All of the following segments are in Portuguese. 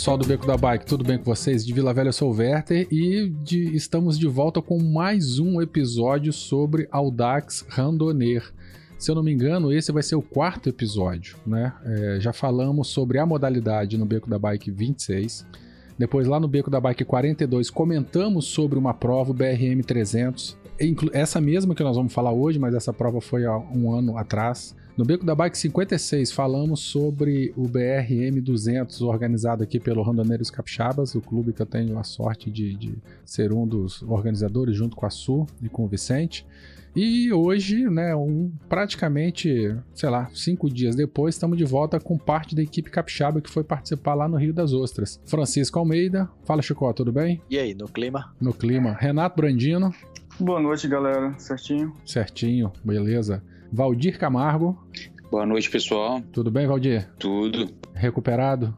Pessoal do Beco da Bike, tudo bem com vocês? De Vila Velha eu sou o Werther e de, estamos de volta com mais um episódio sobre Audax Randonner. Se eu não me engano, esse vai ser o quarto episódio, né? É, já falamos sobre a modalidade no Beco da Bike 26. Depois, lá no Beco da Bike 42, comentamos sobre uma prova, o BRM 300. Essa mesma que nós vamos falar hoje, mas essa prova foi há um ano atrás. No Beco da Bike 56, falamos sobre o BRM 200, organizado aqui pelo Rondoneiros Capixabas, o clube que eu tenho a sorte de, de ser um dos organizadores, junto com a Su e com o Vicente. E hoje, né, um, praticamente, sei lá, cinco dias depois, estamos de volta com parte da equipe capixaba que foi participar lá no Rio das Ostras. Francisco Almeida, fala Chico, tudo bem? E aí, no clima? No clima. Renato Brandino. Boa noite, galera. Certinho? Certinho, beleza. Valdir Camargo. Boa noite, pessoal. Tudo bem, Valdir? Tudo. Recuperado?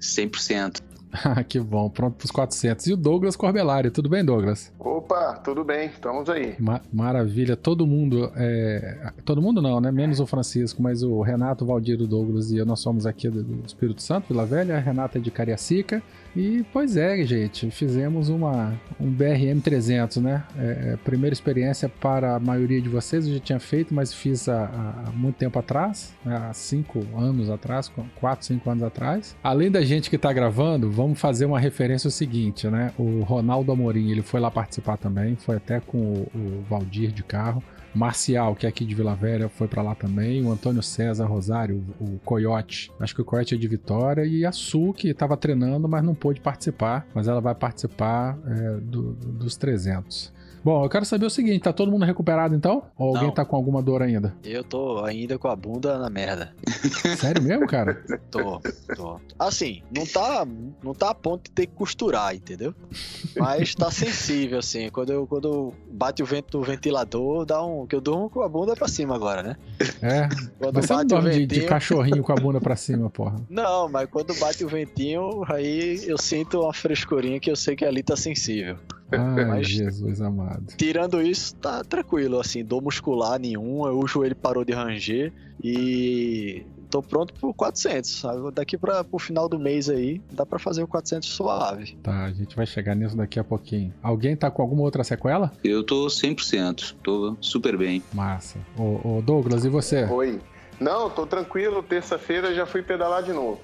100%. Ah, que bom, pronto para os 400. E o Douglas Corbelari, tudo bem, Douglas? Opa, tudo bem, estamos aí. Ma maravilha, todo mundo, é... todo mundo não, né? Menos o Francisco, mas o Renato, o Valdir, o Douglas e eu, nós somos aqui do Espírito Santo, Vila Velha, a Renata é de Cariacica e pois é, gente, fizemos uma, um BRM 300, né? É, é, primeira experiência para a maioria de vocês, eu já tinha feito, mas fiz há, há muito tempo atrás, há cinco anos atrás, quatro, cinco anos atrás. Além da gente que está gravando, vamos fazer uma referência o seguinte, né? O Ronaldo Amorim, ele foi lá participar também, foi até com o, o Valdir de carro. Marcial, que é aqui de Vila Velha, foi para lá também. O Antônio César Rosário, o Coyote. Acho que o Coyote é de Vitória. E a Su, que estava treinando, mas não pôde participar. Mas ela vai participar é, do, dos 300. Bom, eu quero saber o seguinte, tá todo mundo recuperado então? Ou alguém Não. tá com alguma dor ainda? Eu tô ainda com a bunda na merda. Sério mesmo, cara? tô, tô. Assim, não tá, não tá a ponto de ter que costurar, entendeu? Mas tá sensível, assim. Quando, eu, quando bate o vento do ventilador, dá um. Que eu durmo com a bunda pra cima agora, né? É. Quando você não dorme ventinho... de, de cachorrinho com a bunda pra cima, porra. Não, mas quando bate o ventinho, aí eu sinto uma frescurinha que eu sei que ali tá sensível. Ai, Mas, Jesus amado. Tirando isso, tá tranquilo, assim, dor muscular nenhum, o joelho parou de ranger e tô pronto pro 400. Sabe? Daqui para o final do mês aí, dá para fazer o 400 suave. Tá, a gente vai chegar nisso daqui a pouquinho. Alguém tá com alguma outra sequela? Eu tô 100%, tô super bem. Massa. Ô, ô Douglas, e você? Oi. Não, tô tranquilo, terça-feira já fui pedalar de novo.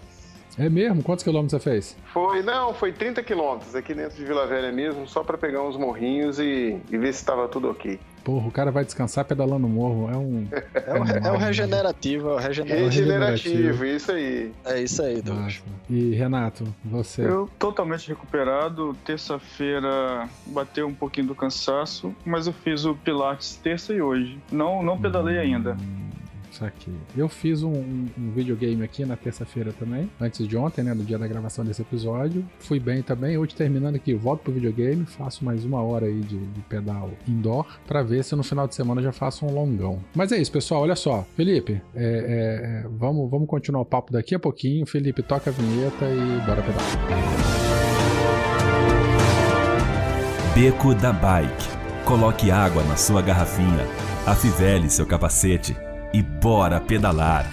É mesmo? Quantos quilômetros você fez? Foi, não, foi 30 quilômetros aqui dentro de Vila Velha mesmo, só para pegar uns morrinhos e, e ver se estava tudo ok. Porra, o cara vai descansar pedalando morro. É um. É, um, é um regenerativo, é um regenerativo. Regenerativo, isso aí. É isso aí, Douglas. E Renato, você? Eu totalmente recuperado. Terça-feira bateu um pouquinho do cansaço, mas eu fiz o Pilates terça e hoje. Não, não pedalei hum. ainda. Aqui. Eu fiz um, um, videogame aqui na terça-feira também, antes de ontem, né? No dia da gravação desse episódio. Fui bem também. Hoje terminando aqui, volto pro videogame, faço mais uma hora aí de, de pedal indoor, para ver se no final de semana já faço um longão. Mas é isso, pessoal. Olha só. Felipe, é, é, é, vamos, vamos continuar o papo daqui a pouquinho. Felipe, toca a vinheta e bora pedalar. Beco da Bike. Coloque água na sua garrafinha. Afivele seu capacete e bora pedalar!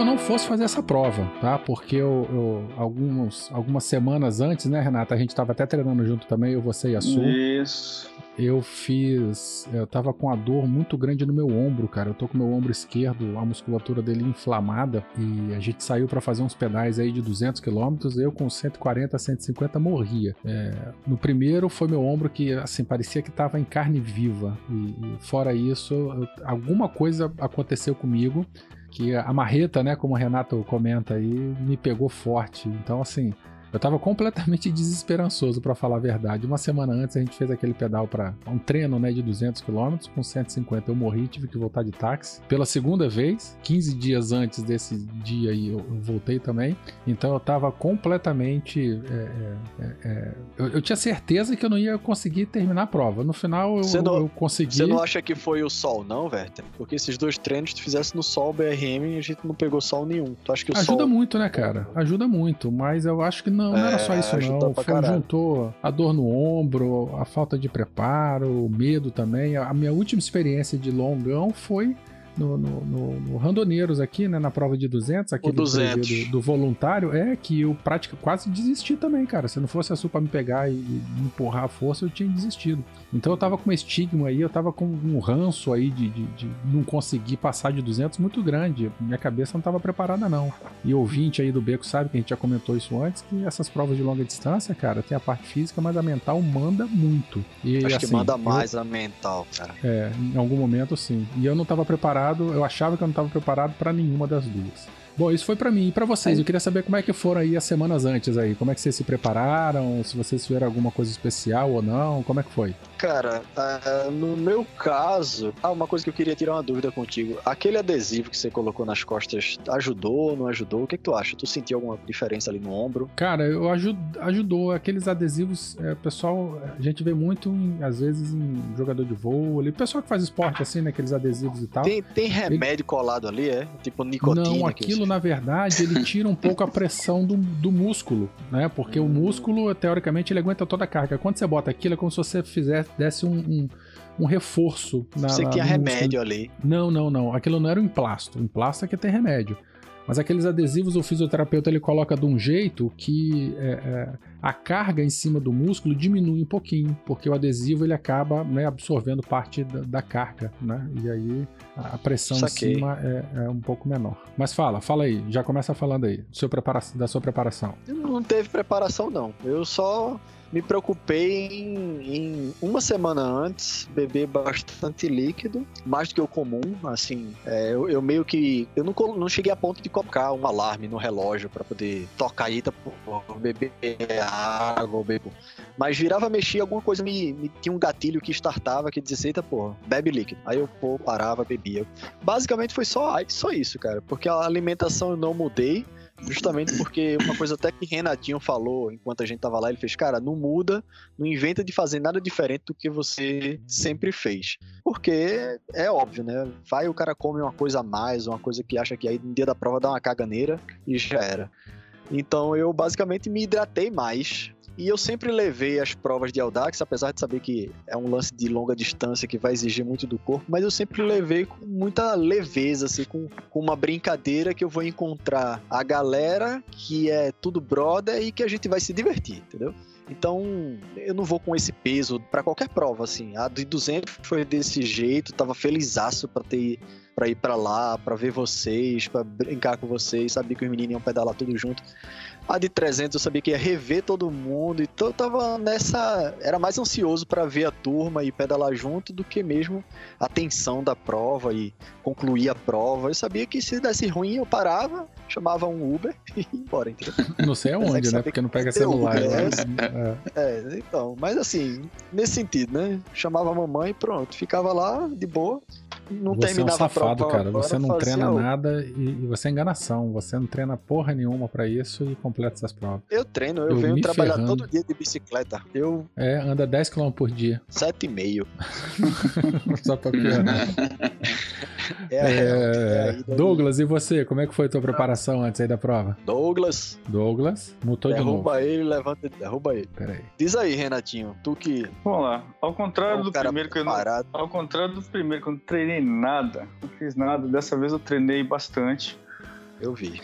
Eu não fosse fazer essa prova, tá? Porque eu, eu alguns, algumas semanas antes, né, Renata? A gente tava até treinando junto também, eu, você e a Su. Isso. Eu fiz. Eu tava com a dor muito grande no meu ombro, cara. Eu tô com meu ombro esquerdo, a musculatura dele inflamada. E a gente saiu para fazer uns pedais aí de 200 km. Eu com 140, 150 morria. É, no primeiro foi meu ombro que, assim, parecia que tava em carne viva. E, e fora isso, eu, alguma coisa aconteceu comigo que a marreta, né, como o Renato comenta aí, me pegou forte. Então, assim, Eu tava completamente desesperançoso, pra falar a verdade. Uma semana antes a gente fez aquele pedal para um treino, né, de 200 km, com 150 eu morri, tive que voltar de táxi. Pela segunda vez, 15 dias antes desse dia aí eu, eu voltei também. Então eu tava completamente. é, é, é, é, eu, eu tinha certeza que eu não ia conseguir terminar a prova. No final eu, não- eu consegui. Você não acha que foi o sol, não, Werther? Porque esses dois treinos, se tu fizesse no sol BRM, a gente não pegou sol nenhum. Tu acha que o Ajuda sol. muito, né, cara? Ajuda muito, mas eu acho que não, não era É, só isso, não. Foi, caralho. juntou a dor no ombro, a falta de preparo, o medo também. A minha última experiência de longão foi no, no, no- no Randoneiros aqui, né, na prova de 200, aquele 200. Do, do voluntário, é que eu prática, quase desisti também, cara. Se não fosse a Su pra me pegar e, e me empurrar à força, eu tinha desistido. Então eu tava com um estigma aí, eu tava com um ranço aí de, de, de não conseguir passar de 200 muito grande. Minha cabeça não tava preparada, não. E ouvinte aí do Beco sabe que a gente já comentou isso antes, que essas provas de longa distância, cara, tem a parte física, mas a mental manda muito. E, Acho que assim, manda eu- mais a mental, cara. é, em algum momento sim. E eu não estava preparado, eu achava que eu não estava preparado para nenhuma das duas. Bom, isso foi para mim e para vocês. Eu queria saber como é que foram aí as semanas antes aí. Como é que vocês se prepararam? Se vocês tiveram alguma coisa especial ou não? Como é que foi? Cara, ah, no meu caso, ah, uma coisa que eu queria tirar uma dúvida contigo. Aquele adesivo que você colocou nas costas ajudou, não ajudou? O que, que tu acha? Tu sentiu alguma diferença ali no ombro? Cara, eu aju- ajudou. Aqueles adesivos, é, pessoal, a gente vê muito, em- às vezes, em jogador de vôlei. Pessoal que faz esporte assim, né? Aqueles adesivos e tal. Tem, tem remédio colado ali, é? Tipo nicotina. Não, aquilo na verdade ele tira um pouco a pressão do, do músculo, né? Porque o músculo, teoricamente, ele aguenta toda a carga. Quando você bota aquilo, é como se você fizesse, desse um, um, um reforço na. Você tinha remédio ali. Não, não, não. Aquilo não era um emplasto. O emplasto é que tem remédio. Mas aqueles adesivos, o fisioterapeuta ele coloca de um jeito que é, é, a carga em cima do músculo diminui um pouquinho, porque o adesivo ele acaba né, absorvendo parte da, da carga, né? E aí a pressão Saquei. em cima é, é um pouco menor. Mas fala, fala aí, já começa falando aí seu prepara- da sua preparação. Não teve preparação, não. Eu só me preocupei em, em uma semana antes beber bastante líquido, mais do que o comum, assim. é, eu, eu meio que. Eu não, não cheguei a ponto de colocar um alarme no relógio pra poder tocar eita, pô, beber água, bebo. Mas virava, mexia, alguma coisa me, me tinha um gatilho que startava que dizia, eita, porra, bebe líquido. Aí eu, pô, parava, bebia. Basicamente foi só, só isso, cara. Porque a alimentação eu não mudei. Justamente porque uma coisa até que Renatinho falou enquanto a gente tava lá, ele fez, cara, não muda, não inventa de fazer nada diferente do que você sempre fez. Porque é óbvio, né? Vai o cara come uma coisa a mais, uma coisa que acha que aí no dia da prova dá uma caganeira e já era. Então eu basicamente me hidratei mais. E eu sempre levei as provas de Audax, apesar de saber que é um lance de longa distância que vai exigir muito do corpo, mas eu sempre levei com muita leveza, assim, com, com uma brincadeira que eu vou encontrar a galera que é tudo brother e que a gente vai se divertir, entendeu? Então, eu não vou com esse peso pra qualquer prova, assim. A de 200 foi desse jeito, tava felizaço pra ter para ir pra lá, pra ver vocês, pra brincar com vocês, sabia que os meninos iam pedalar tudo junto. A de 300 eu sabia que ia rever todo mundo, então eu tava nessa. Era mais ansioso pra ver a turma e pedalar junto do que mesmo a tensão da prova e concluir a prova. Eu sabia que se desse ruim eu parava, chamava um Uber e ia embora, entendeu? Não sei é aonde, né? Porque não pega celular. Uber, né? É. É, então, mas assim, nesse sentido, né? Chamava a mamãe e pronto, ficava lá de boa. Não Você é um safado, cara. Você não treina nada e, e você é enganação. Você não treina porra nenhuma pra isso e completa essas provas. Eu treino, eu, Eu venho trabalhar ferrando. todo dia de bicicleta. Eu, É, anda 10 km por dia. sete e meio. Só pra piorar. É, a real, é É, aí daí. Douglas, e você? Como é que foi a tua preparação antes aí da prova? Douglas, Douglas, mutou de novo. derruba ele, levanta ele, derruba ele. Peraí. Diz aí, Renatinho, tu que Vamos lá. Ao é contrário um do primeiro que eu não, preparado. Ao contrário do primeiro, que eu não treinei nada, não fiz nada, dessa vez eu treinei bastante. Eu vi.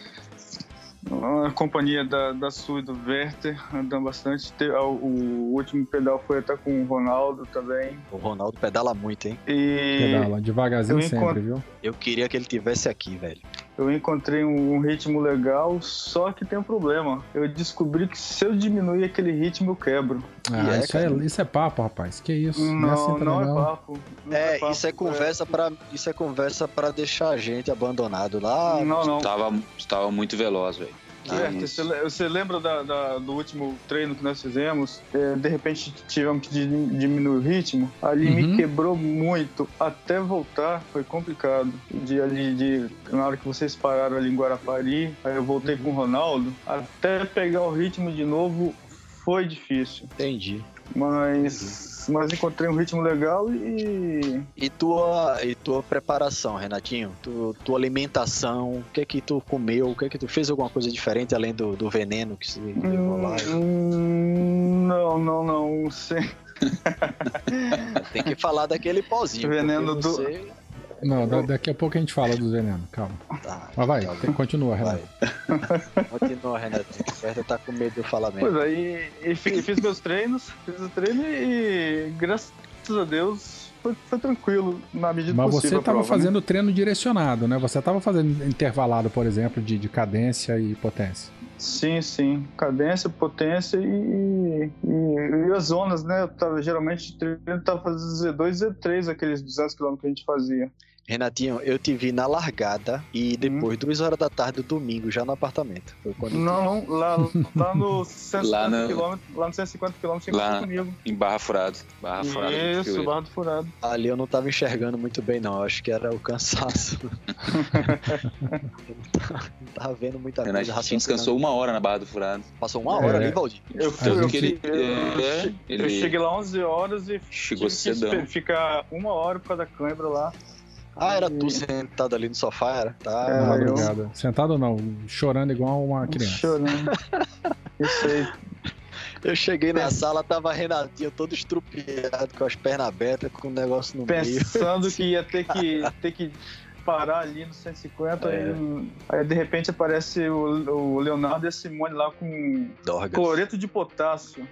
A companhia da, da Su e do Werther andando bastante. Te- a- O, último pedal foi até com o Ronaldo também. O Ronaldo pedala muito, hein? E Pedala, devagarzinho eu sempre, encontro- viu? Eu queria que ele tivesse aqui, velho. Eu encontrei um, ritmo legal, só que tem um problema. Eu descobri que se eu diminuir aquele ritmo, eu quebro. Ah, é, isso, é, isso é papo, rapaz. Que isso? Não, Não, é assim não é não. papo. Não É, papo, isso é conversa para isso é conversa para deixar a gente abandonado lá. Não, não. Tava, tava muito veloz, velho. É, isso. você, você lembra da- da- do último treino que nós fizemos? É, de repente tivemos que di- diminuir o ritmo. Ali Uhum. me quebrou muito. Até voltar foi complicado. De ali, de, na hora que vocês pararam ali em Guarapari, aí eu voltei com o Ronaldo. Até pegar o ritmo de novo foi difícil. Entendi. Mas, mas encontrei um ritmo legal e. E tua, e tua preparação, Renatinho? Tu, tua alimentação, o que é que tu comeu? O que é que tu fez alguma coisa diferente além do, do veneno que você levou lá? Hum, não, não, não. Sem, Tem que falar daquele pozinho. Veneno do- você- Não, da- daqui a pouco a gente fala do veneno, calma. Tá, Mas vai, tá tem- continua, Vai. Renato. Continua, Renatinho. O Werther tá com medo de eu falar mesmo. Pois aí, fi- fiz meus treinos, fiz o treino e graças a Deus foi, foi tranquilo na medida Mas possível. você a estava né? fazendo treino direcionado, né? Você estava fazendo intervalado, por exemplo, de, de cadência e potência. Sim, sim. Cadência, potência e, e, e as zonas, né? Eu tava, geralmente o treino tava fazendo Z2 e Z3, aqueles 200 km que a gente fazia. Renatinho, eu te vi na largada e depois, duas horas da tarde do domingo, já no apartamento. Foi quando te- Não, não, lá, lá no 150 Lá na- km, lá no 150 km você Lá- encontrou comigo. Em Barra Furado. Barra Furado. gente Isso. Barra do Furado. Ali eu não tava enxergando muito bem, não. Eu acho que era o cansaço. não tava, vendo muita coisa. Renato raciocinando. descansou uma hora na Barra do Furado. Passou uma hora É. ali, Valdir. Eu, eu, gente- ele- eu- é, eu ele- cheguei lá 11 horas e Chegou esper- ficar uma hora por causa da câimbra lá. Ah, era tu sentado ali no sofá, era? Tá. É, Na eu-. Sentado ou não? Chorando igual uma criança. Chorando. Isso aí. Eu cheguei na sala, tava Renatinho todo estrupiado, com as pernas abertas, com o negócio no meio. Pensando que ia ter que, ter que parar ali no 150, É. aí, aí de repente aparece o, o Leonardo e a Simone lá com Dorgas. cloreto de potássio.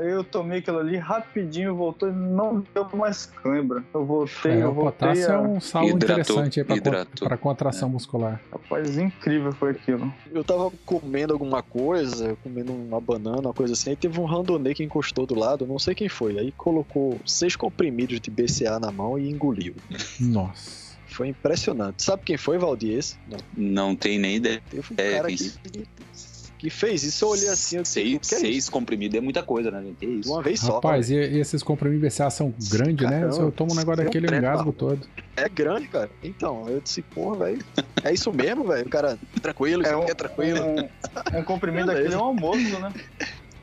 Aí eu tomei aquilo ali rapidinho, voltou e não deu mais cãibra. Eu voltei, É, eu o voltei potássio é a... um sal interessante aí para hidratou. para contração muscular. Rapaz, incrível foi aquilo. Eu tava comendo alguma coisa, comendo uma banana, uma coisa assim, aí teve um randonê que encostou do lado, não sei quem foi. Aí colocou seis comprimidos de BCA na mão e engoliu. Nossa. Foi impressionante. Sabe quem foi, Valdir? Esse? Não. Não tem nem ideia. Teve um É, cara que, que fez isso. Eu olhei assim, eu disse, Seis, "O que é seis isso?" comprimidos é muita coisa, né? gente? De isso? uma vez só. Rapaz, e, e esses comprimidos BCA são grandes, né? Se eu tomo um negócio é daquele, eu treco, engasgo todo. É grande, cara. Então, eu disse, porra, velho. É isso mesmo, velho. O cara, tranquilo, É um, é tranquilo. um, um comprimido daquele é um almoço, né?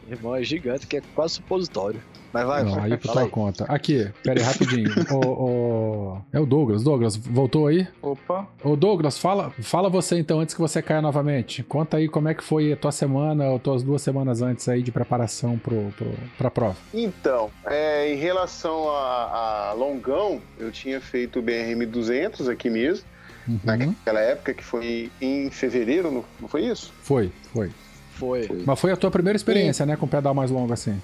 Irmão, é gigante, que é quase supositório. Mas vai, Não, vai. aí por tua aí. conta. Aqui, pera aí, rapidinho. o, o- É o Douglas. Douglas, voltou aí? Opa. Ô Douglas, fala, fala você então, antes que você caia novamente. Conta aí como é que foi a tua semana, ou tuas duas semanas antes aí de preparação pro, pro, pra prova. Então, é, em relação a, a longão, eu tinha feito o BRM 200 aqui mesmo, Uhum. naquela época que foi em fevereiro, não, não foi isso? Foi, foi. Foi. Mas foi a tua primeira experiência, né, com pedal mais longo assim.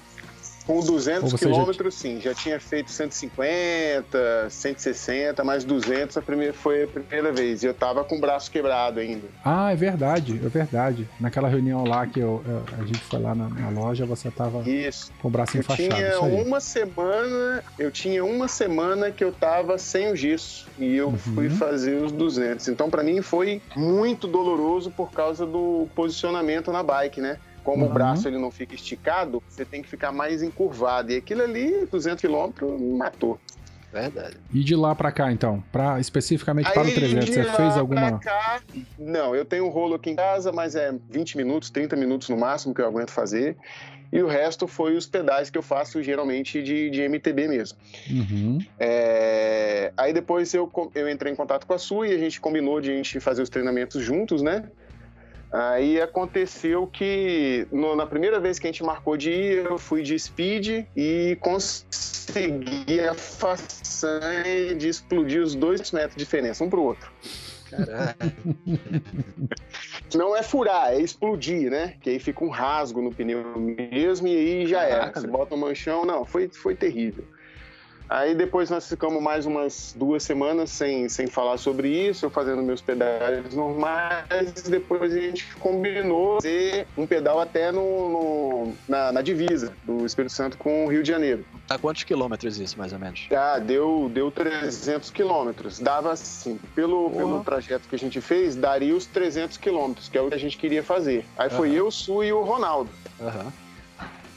Com Ou 200 você já quilômetros, sim. Já tinha feito 150, 160, mais 200 a primeira, foi a primeira vez. E eu tava com o braço quebrado ainda. Ah, é verdade, é verdade. Naquela reunião lá que eu, eu- a gente foi lá na, na loja, você tava Isso. com o braço Eu enfaixado. tinha uma semana, eu tinha uma semana que eu tava sem o gesso e eu Uhum. fui fazer os 200. Então pra mim foi muito doloroso por causa do posicionamento na bike, né? Como Uhum. o braço ele não fica esticado, você tem que ficar mais encurvado. E aquilo ali, 200 km, me matou. Verdade. E de lá pra cá, então, pra, especificamente para o Aí, 300, de você lá fez pra alguma... cá, não, eu tenho um rolo aqui em casa, mas é 20 minutos, 30 minutos no máximo que eu aguento fazer. E o resto foi os pedais que eu faço geralmente de, de MTB mesmo. Uhum. É, Aí depois eu, eu entrei em contato com a Su e a gente combinou de a gente fazer os treinamentos juntos, né? Aí aconteceu que no- na primeira vez que a gente marcou de ir, eu fui de speed e consegui a façanha de explodir os dois metros de diferença, um pro outro. Caralho. Não é furar, é explodir, né? Que aí fica um rasgo no pneu mesmo e aí já era. Caraca, Você velho. bota um manchão, não, foi, foi terrível. Aí depois nós ficamos mais umas duas semanas sem, sem falar sobre isso, eu fazendo meus pedais normais. Depois a gente combinou fazer um pedal até no, no- na, na divisa do Espírito Santo com o Rio de Janeiro. Tá quantos quilômetros isso, mais ou menos? Ah, deu, deu 300 quilômetros. Dava assim, pelo, pelo trajeto que a gente fez, daria os 300 quilômetros, que é o que a gente queria fazer. Aí foi Aham. eu, o Su e o Ronaldo. Aham.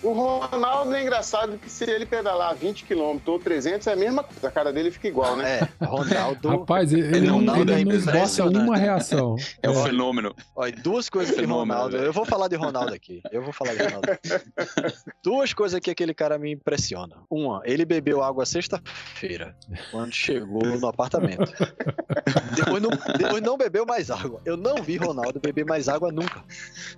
O Ronaldo é engraçado que se ele pedalar 20 km ou 300, é a mesma coisa. A cara dele fica igual, né? É, Ronaldo. Rapaz, ele, ele não, Ronaldo ele é não esboça impressionante. uma reação. É um fenômeno. Olha, duas coisas de Fenômeno, Ronaldo. velho. Eu vou falar de Ronaldo aqui. Eu vou falar de Ronaldo. duas coisas que aquele cara me impressiona. Uma, ele bebeu água sexta-feira, quando chegou no apartamento. Depois não, depois não bebeu mais água. Eu não vi Ronaldo beber mais água nunca.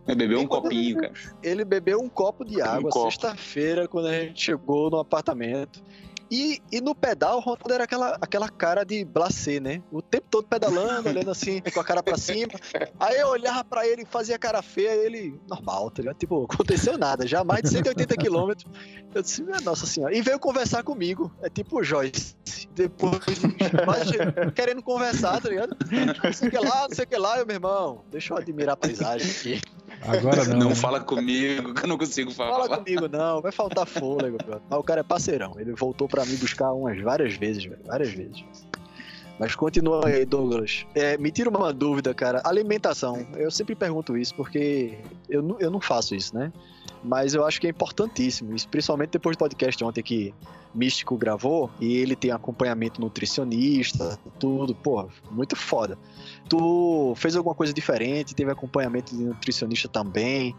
Vai beber um copinho, cara. Ele bebeu um copo de água copo. sexta-feira, quando a gente chegou no apartamento. E, e no pedal, o Ronaldo era aquela, aquela cara de blacê, né? O tempo todo pedalando, olhando assim, com a cara pra cima. Aí eu olhava pra ele e fazia cara feia, e ele, normal, tá ligado? Tipo, aconteceu nada, já mais de 180 quilômetros. Eu disse, minha nossa senhora. E veio conversar comigo. É tipo o Joyce. Depois, che- querendo conversar, tá ligado? Não sei o que lá, não sei o que lá, eu, meu irmão, deixa eu admirar a paisagem aqui. Agora não. Não né? fala comigo, que eu não consigo falar. Fala comigo, não, vai faltar fôlego. Mas o cara é parceirão. Ele voltou pra me buscar umas várias vezes, velho. Várias vezes. Mas continua aí, Douglas. É, me tira uma dúvida, cara. Alimentação. Eu sempre pergunto isso porque eu, não- eu não faço isso, né? Mas eu acho que é importantíssimo. Isso, principalmente depois do podcast ontem que Místico gravou e ele tem acompanhamento nutricionista, tudo. Pô, muito foda. Tu fez alguma coisa diferente? Teve acompanhamento de nutricionista também?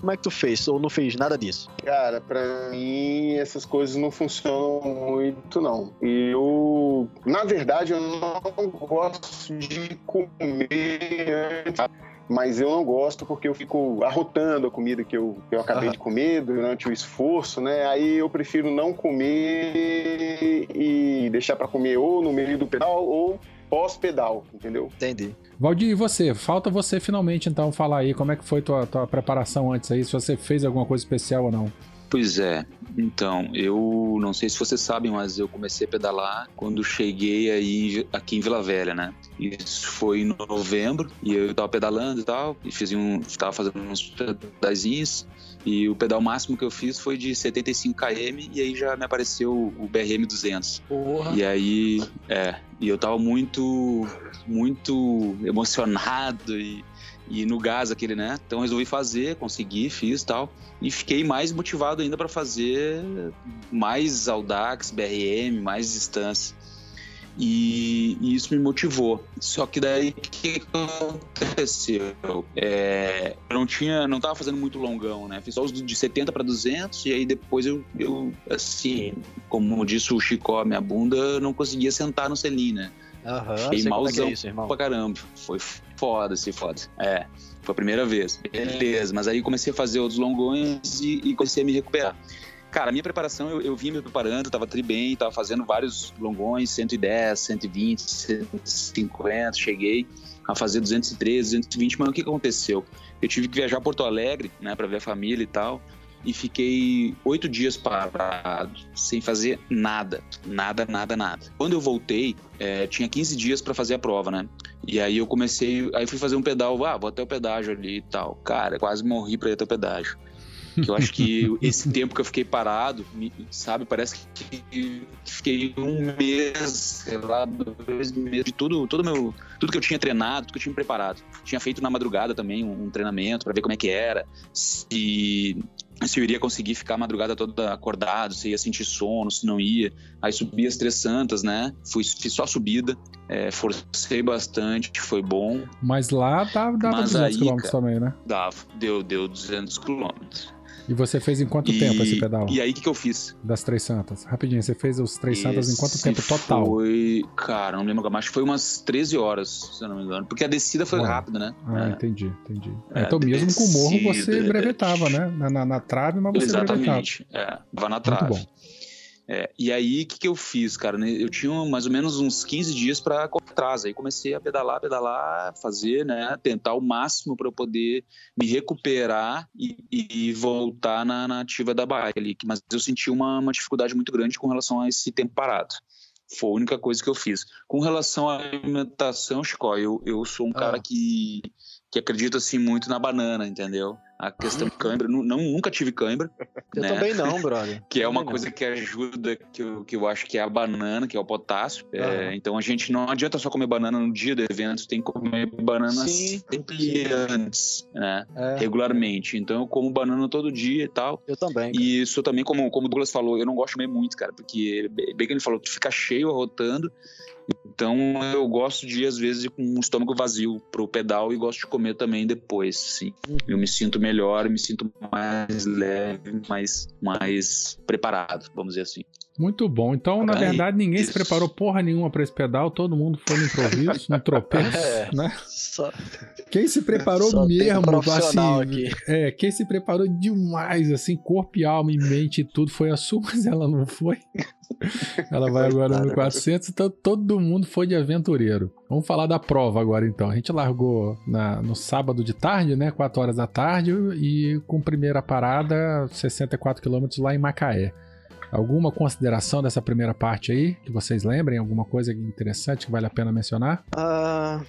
Como é que tu fez? Ou não fez nada disso? Cara, pra mim essas coisas não funcionam muito, não. Eu, na verdade, eu não gosto de comer antes, mas eu não gosto porque eu fico arrotando a comida que eu, que eu acabei Aham. de comer durante o esforço, né? Aí eu prefiro não comer e deixar pra comer ou no meio do pedal ou pós-pedal, entendeu? Entendi. Valdir, e você? Falta você finalmente então falar aí como é que foi tua, tua preparação antes aí, se você fez alguma coisa especial ou não. Pois é. Então, eu não sei se vocês sabem, mas eu comecei a pedalar quando cheguei aí aqui em Vila Velha, né? Isso foi em novembro e eu tava pedalando e tal, e fiz um, tava fazendo uns pedaizinhos e o pedal máximo que eu fiz foi de 75 km e aí já me apareceu o BRM 200. Porra. E aí, é, e eu tava muito, muito emocionado e, e no gás aquele, né? Então resolvi fazer, consegui, fiz tal. E fiquei mais motivado ainda para fazer mais Audax, BRM, mais distância. E, e isso me motivou. Só que daí o que aconteceu? É, eu não tinha, não tava fazendo muito longão, né? Fiz só os de 70 para 200 e aí depois eu, eu assim, como disse o Chicó, minha bunda, eu não conseguia sentar no selim, né? Aham, Fiquei como é é malzão isso, irmão. pra caramba. Foi foda, assim, foda. É, foi a primeira vez. Beleza, mas aí comecei a fazer outros longões e, e comecei a me recuperar. Cara, a minha preparação, eu, eu vinha me preparando, tava tri bem, tava fazendo vários longões, 110, 120, 150, cheguei a fazer 213, 220, mas o que aconteceu? Eu tive que viajar a Porto Alegre, né, pra ver a família e tal, e fiquei oito dias parado, sem fazer nada, nada, nada, nada. Quando eu voltei, é, tinha 15 dias pra fazer a prova, né? E aí eu comecei, aí fui fazer um pedal, ah, vou até o pedágio ali e tal. Cara, quase morri pra ir até o pedágio. Que eu acho que esse tempo que eu fiquei parado, sabe, parece que fiquei um mês, sei lá, dois meses de tudo, tudo meu, tudo que eu tinha treinado, tudo que eu tinha preparado. Tinha feito na madrugada também um, um treinamento pra ver como é que era, se se eu iria conseguir ficar a madrugada toda acordado, se ia sentir sono, se não ia. Aí subi as Três Santas, né? Fui, fiz só subida, é, forcei bastante, foi bom. Mas lá dava, dava Mas 200 aí, km também, né? Dava, deu, deu 200 quilômetros. E você fez em quanto E- tempo esse pedal? E aí, o que, que eu fiz? Das Três Santas? Rapidinho, você fez os Três Santas em quanto Esse tempo total? Foi, cara, não lembro, mas foi umas 13 horas, se eu não me engano. Porque a descida foi Ué. rápida, né? Ah, É. entendi, entendi. É, então mesmo com o morro você descida, brevetava, né? Na, na, na trave, mas você brevetava. Exatamente. É, tava na Muito trave. bom. É, e aí, o que, que eu fiz, cara? né? Eu tinha mais ou menos uns 15 dias para correr atrás. Aí comecei a pedalar, pedalar, fazer, né? Tentar o máximo para eu poder me recuperar e, e voltar na, na ativa da bike. Mas eu senti uma, uma dificuldade muito grande com relação a esse tempo parado. Foi a única coisa que eu fiz. Com relação à alimentação, Chico, eu, eu sou um Ah. cara que, que acredita assim muito na banana, entendeu? A questão de cãibra, não, nunca tive cãibra, Eu né? também não, brother. que é uma Também não. coisa que ajuda, que eu, que eu acho que é a banana, que é o potássio. É, Aham. então a gente não adianta só comer banana no dia do evento, tem que comer banana Sim, sempre antes, né? É, Regularmente. Então eu como banana todo dia e tal. eu também. cara. E isso também, como, como o Douglas falou, eu não gosto de comer muito, cara, porque bem que ele falou, tu fica cheio arrotando. Então eu gosto de, às vezes, ir com o estômago vazio pro pedal e gosto de comer também depois, sim. Uhum. Eu me sinto melhor, me sinto mais leve, mais, mais preparado, vamos dizer assim. Muito bom. Então, na verdade, ninguém se isso. preparou porra nenhuma pra esse pedal, todo mundo foi no improviso, no tropeço, É. né? Só, Quem se preparou só mesmo, assim, aqui. é, quem se preparou demais, assim, corpo e alma e mente e tudo, foi a sua, mas ela não foi. Ela vai agora no Coitada. 400, então todo mundo foi de aventureiro. Vamos falar da prova agora, então. A gente largou na- no sábado de tarde, né, 4 horas da tarde, e com primeira parada, 64 quilômetros lá em Macaé. Alguma consideração dessa primeira parte aí, que vocês lembrem? Alguma coisa interessante que vale a pena mencionar? Ah,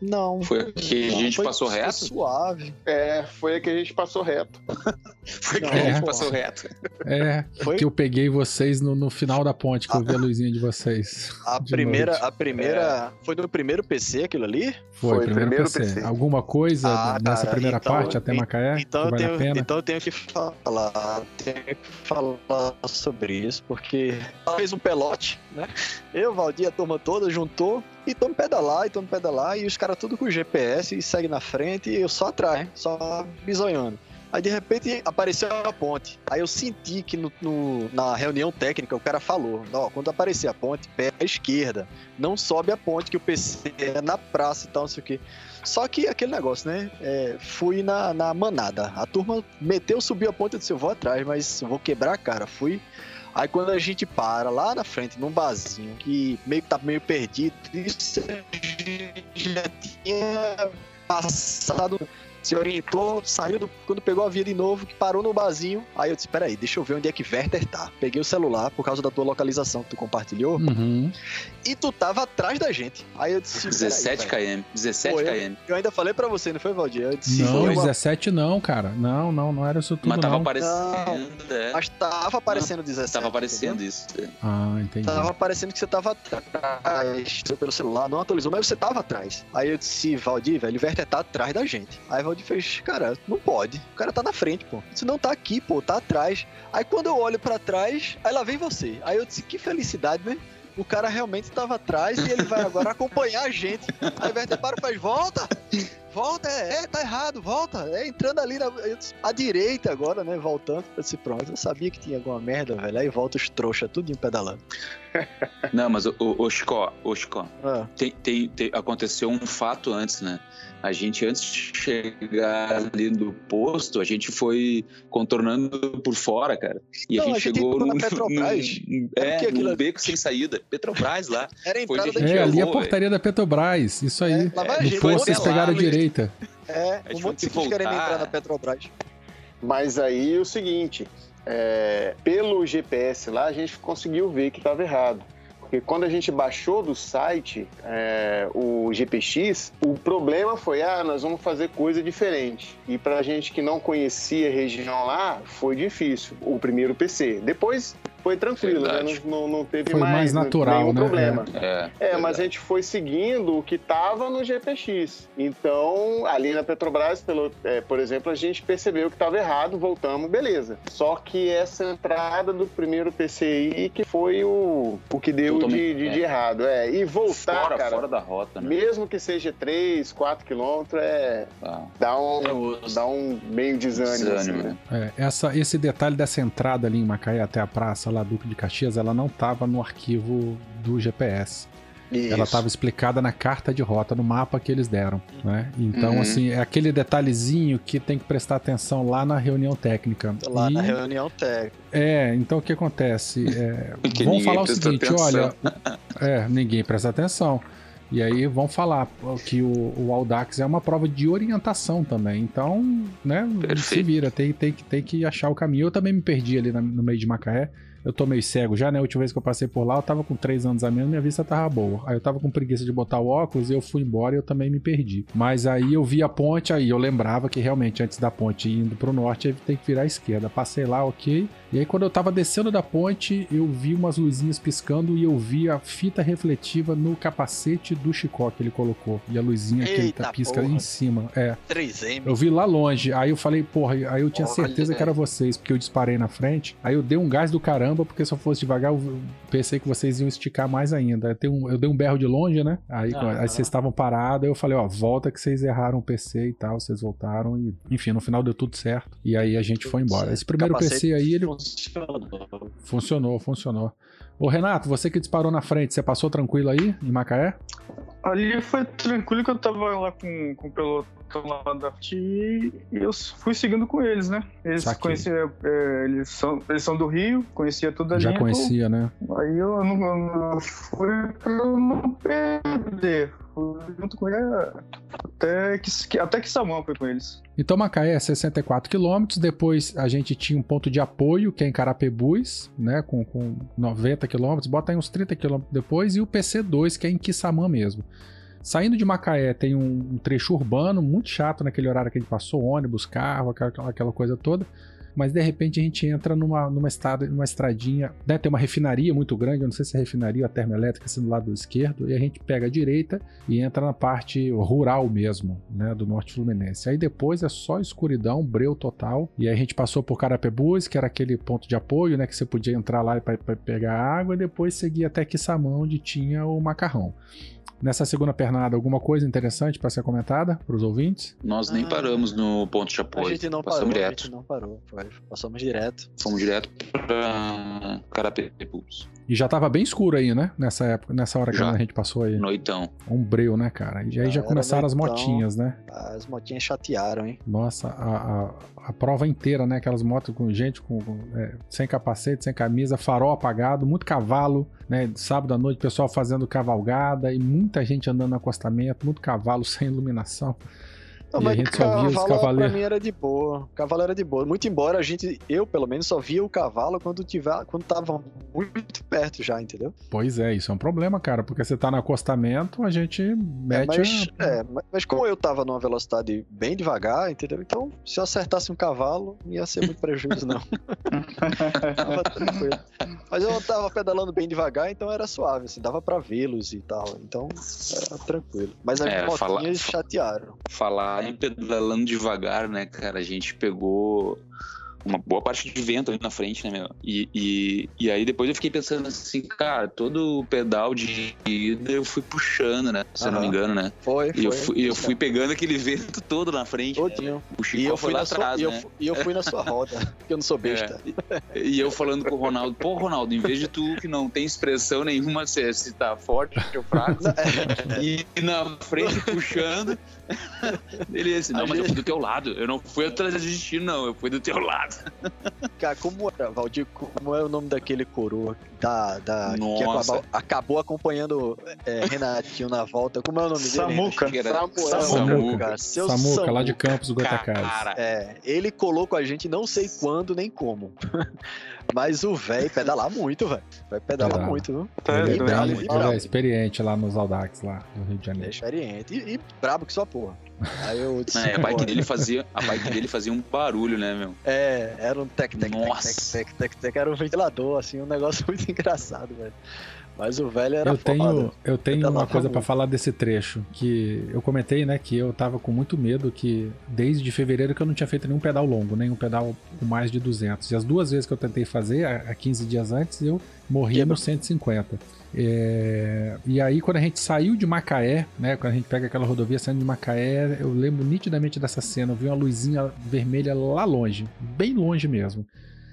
não. Foi que a Não, gente foi- passou foi reto? suave. É, foi a que a gente passou reto. Foi que Não, a gente pô. passou reto. É, Foi que eu peguei vocês no, no final da ponte, que eu vi a luzinha de vocês. a de primeira, noite. a primeira. Foi no primeiro PC aquilo ali? Foi, Foi, primeiro, primeiro PC. PC. Alguma coisa Ah, nessa cara, primeira então- parte até Macaé Então, que eu vale a tenho, então eu tenho que falar, tenho que falar sobre isso, porque ela fez um pelote, né? Eu, Valdir, a turma toda juntou e tamo pedalar, e tamo pedalar, e os caras tudo com GPS e segue na frente e eu só atrás, só bisonhando. Aí de repente apareceu a ponte. Aí eu senti que no, no- na reunião técnica o cara falou: Ó, quando aparecer a ponte, pé à esquerda. Não sobe a ponte, que o PC é na praça e tal, não sei o quê. Só que aquele negócio, né? É, fui na, na manada. A turma meteu, subiu a ponte, eu disse, eu vou atrás, mas vou quebrar a cara. Fui. Aí quando a gente para lá na frente, num barzinho, que meio que tá meio perdido, isso já tinha passado, se orientou, saiu do, quando pegou a via de novo, que parou no barzinho. Aí eu disse, peraí, deixa eu ver onde é que Werther tá. Peguei o celular por causa da tua localização que tu compartilhou, Uhum. e tu tava atrás da gente. Aí eu disse, peraí, 17 velho. km. 17 Foi, km. Eu ainda falei pra você, não foi, Valdir? Eu disse, Não, foi uma 17 não, cara. Não, não, não era isso tudo Mas tava não. aparecendo, é. Mas tava aparecendo 17. Tava aparecendo entendeu? isso. Ah, entendi. Tava aparecendo que você tava atrás pelo celular, não atualizou, mas você tava atrás. Aí eu disse, Valdir, velho, o Werther tá atrás da gente. Aí Valdir fez, cara, não pode. O cara tá na frente, pô. Isso não tá aqui, pô, tá atrás. Aí quando eu olho pra trás, aí lá vem você. Aí eu disse, que felicidade, né? O cara realmente tava atrás e ele vai agora acompanhar a gente. Aí o Werther para e faz, volta! Volta, é, é, tá errado, volta. É entrando ali na, à direita agora, né? Voltando. Eu disse, pronto, eu sabia que tinha alguma merda, velho. Aí volta os trouxa, tudo pedalando. Não, mas o, o, o Chico, o Chico, Ah, tem, tem, tem- aconteceu um fato antes, né? A gente, antes de chegar ali no posto, a gente foi contornando por fora, cara. E Não, a gente a gente chegou num, Petrobras. num- É é, num ali- beco sem saída. Petrobras lá. Era a Foi entrada da a gente É, ali é a portaria da Petrobras, isso aí. É, lá vai a no gente, posto vocês lá, pegaram a Luiz. Direita. É, A gente um monte de que ciclistas querendo voltar. entrar na Petrobras. Mas aí o seguinte, é, pelo GPS lá a gente conseguiu ver que estava errado. Porque quando a gente baixou do site é, o GPX, o problema foi, ah, nós vamos fazer coisa diferente. E pra gente que não conhecia a região lá, foi difícil, o primeiro PC. Depois foi tranquilo, né? Não, não, não teve Foi mais, mais natural, nenhum né? problema. É, É, mas a gente foi seguindo o que estava no GPX. Então, ali na Petrobras, pelo, é, por exemplo, a gente percebeu que estava errado, voltamos, beleza. Só que essa entrada do primeiro PCI que foi o, o que deu de, de- é. de errado. É, e voltar, fora, cara, fora da rota, né? mesmo que seja 3, 4 quilômetros, é, Ah, dá, um, nervoso. dá um meio desânimo. assim, Desânimo, né? né? É, essa, esse detalhe dessa entrada ali em Macaé até a praça lá Duque de Caxias, ela não estava no arquivo do GPS. Ela estava explicada na carta de rota, no mapa que eles deram, né? Então, Uhum. assim, é aquele detalhezinho que tem que prestar atenção lá na reunião técnica. Lá E- na reunião técnica. É, então o que acontece? É, vão falar o seguinte, atenção. olha, é, ninguém presta atenção. E aí vão falar que o, o Audax é uma prova de orientação também. Então, né, se Perfeito. vira, tem, tem, que- tem que achar o caminho. Eu também me perdi ali no meio de Macaé. Eu tô meio cego já, né? A última vez que eu passei por lá, eu tava com 3 anos a menos, minha vista tava boa. Aí eu tava com preguiça de botar o óculos e eu fui embora e eu também me perdi. Mas aí eu vi a ponte, aí eu lembrava que realmente antes da ponte indo pro norte, tem que virar à esquerda. Passei lá, ok. E aí quando eu tava descendo da ponte, eu vi umas luzinhas piscando e eu vi a fita refletiva no capacete do Chicó que ele colocou. E a luzinha que ele Eita pisca porra. em cima. É. 3M. Eu vi lá longe, aí eu falei, porra, aí eu tinha Olha, certeza que era vocês, porque eu disparei na frente. Aí eu dei um gás do caramba, porque se eu fosse devagar, eu pensei que vocês iam esticar mais ainda. Eu, dei um, eu dei um berro de longe, né? Aí, Aham. aí vocês estavam parados, aí eu falei, ó, volta que vocês erraram o PC e tal, vocês voltaram e, enfim, no final deu tudo certo. E aí a gente foi embora. Esse primeiro Capacete PC aí, ele funcionou. funcionou, funcionou. Ô Renato, você que disparou na frente, você passou tranquilo aí em Macaé? Ali foi tranquilo que eu tava lá com, com o pelotão lá da e eu fui seguindo com eles, né? Eles conheciam, é, eles, são, eles são do Rio, conhecia toda a Já linha. conhecia, né? Aí eu não, não fui pra não perder. Fui junto com ele até que, até que Samão foi com eles. Então Macaé é 64 quilômetros, depois a gente tinha um ponto de apoio, que é em Carapebus, né, com, com 90 quilômetros, bota aí uns 30 quilômetros depois, e o PC2, que é em Quissamã mesmo. Saindo de Macaé tem um, trecho urbano muito chato naquele horário que a gente passou, ônibus, carro, aquela, aquela coisa toda. Mas de repente a gente entra numa, numa, estrada, numa estradinha, né? Tem uma refinaria muito grande, eu não sei se é refinaria ou a termoelétrica, assim do lado esquerdo, e a gente pega a direita e entra na parte rural mesmo, né? Do norte fluminense. Aí depois é só escuridão, breu total. E aí a gente passou por Carapebus, que era aquele ponto de apoio, né? Que você podia entrar lá para pegar água, e depois seguir até Quissamã, onde tinha o macarrão. Nessa segunda pernada, alguma coisa interessante para ser comentada para os ouvintes? Nós nem Ah. paramos no ponto de A apoio. gente não Passamos parou, a direto. gente não parou. Foi, passamos direto. Fomos direto pra Carapebus. E já tava bem escuro aí, né? Nessa época, nessa hora que Já. a gente passou aí. Noitão. Um breu, né, cara? E aí já Já começaram era as noitão. motinhas, né? As motinhas chatearam, hein? Nossa, a, a, a prova inteira, né? Aquelas motos com gente com, com, é, sem capacete, sem camisa, farol apagado, muito cavalo, né? Sábado à noite, pessoal fazendo cavalgada e muita gente andando no acostamento, muito cavalo sem iluminação. Não, E a mas gente só via os cavalo cavaleiros. pra mim era de boa. Cavalo era de boa. Muito embora a gente, eu pelo menos, só via o cavalo quando, tiver, quando tava muito perto já, entendeu? Pois é, isso é um problema, cara, porque você tá no acostamento, a gente É, mete mas, a... é, mas- mas como eu tava numa velocidade bem devagar, entendeu? Então, se eu acertasse um cavalo, não ia ser muito prejuízo, não. tava tranquilo. Mas eu tava pedalando bem devagar, então era suave, assim, dava pra vê-los e tal. Então, era tranquilo. Mas as É, motinhas fala- chatearam. Falar em pedalando devagar, né, cara? A gente pegou uma boa parte de vento ali na frente, né, meu? E, e, e aí depois eu fiquei pensando assim, cara, todo o pedal de ida eu fui puxando, né? Se eu não me engano, né? Foi, foi. E eu fui, e eu fui pegando aquele vento todo na frente. né? Todinho. O E eu fui lá atrás, e, eu, né? e eu fui na sua roda, porque eu não sou besta. E eu falando com o Ronaldo, pô, Ronaldo, em vez de tu que não tem expressão nenhuma se, se tá forte ou fraco, e na frente puxando, ele disse, não, mas eu fui do teu lado, eu não fui atrás de ti, não, eu fui do teu lado. Cara, como era, Valdir, como é o nome daquele coroa da, da, que Nossa. acabou, acabou acompanhando é, Renatinho na volta? Como é o nome dele? Samuca. Samuel, Samuca. Seu Samuca, lá de Samuca. Campos, Goitacazes. É, ele colou com a gente não sei quando nem como. Mas o velho pedala muito, velho. Vai pedalar Pedala. muito, viu? Tá Ele, é bem- e é experiente lá nos Audax, lá no Rio de É Janeiro. experiente. E, e brabo que sua porra. Aí eu disse, é, a bike dele fazia, a bike dele fazia um barulho, né, meu? É, era um tec tec tec Nossa. tec tec tec tec, era um ventilador, assim, um negócio muito engraçado, velho. Mas o velho era Eu tenho, foda. eu tenho Pedalava uma coisa muito. falar desse trecho, que eu comentei, né, que eu tava com muito medo que desde fevereiro que eu não tinha feito nenhum pedal longo, nenhum pedal com mais de 200. E as duas vezes que eu tentei fazer, há há 15 dias antes, eu morri Quebra. no 150. É, E aí, quando a gente saiu de Macaé, né? Quando a gente pega aquela rodovia saindo de Macaé, eu lembro nitidamente dessa cena. Eu vi uma luzinha vermelha lá longe, bem longe mesmo.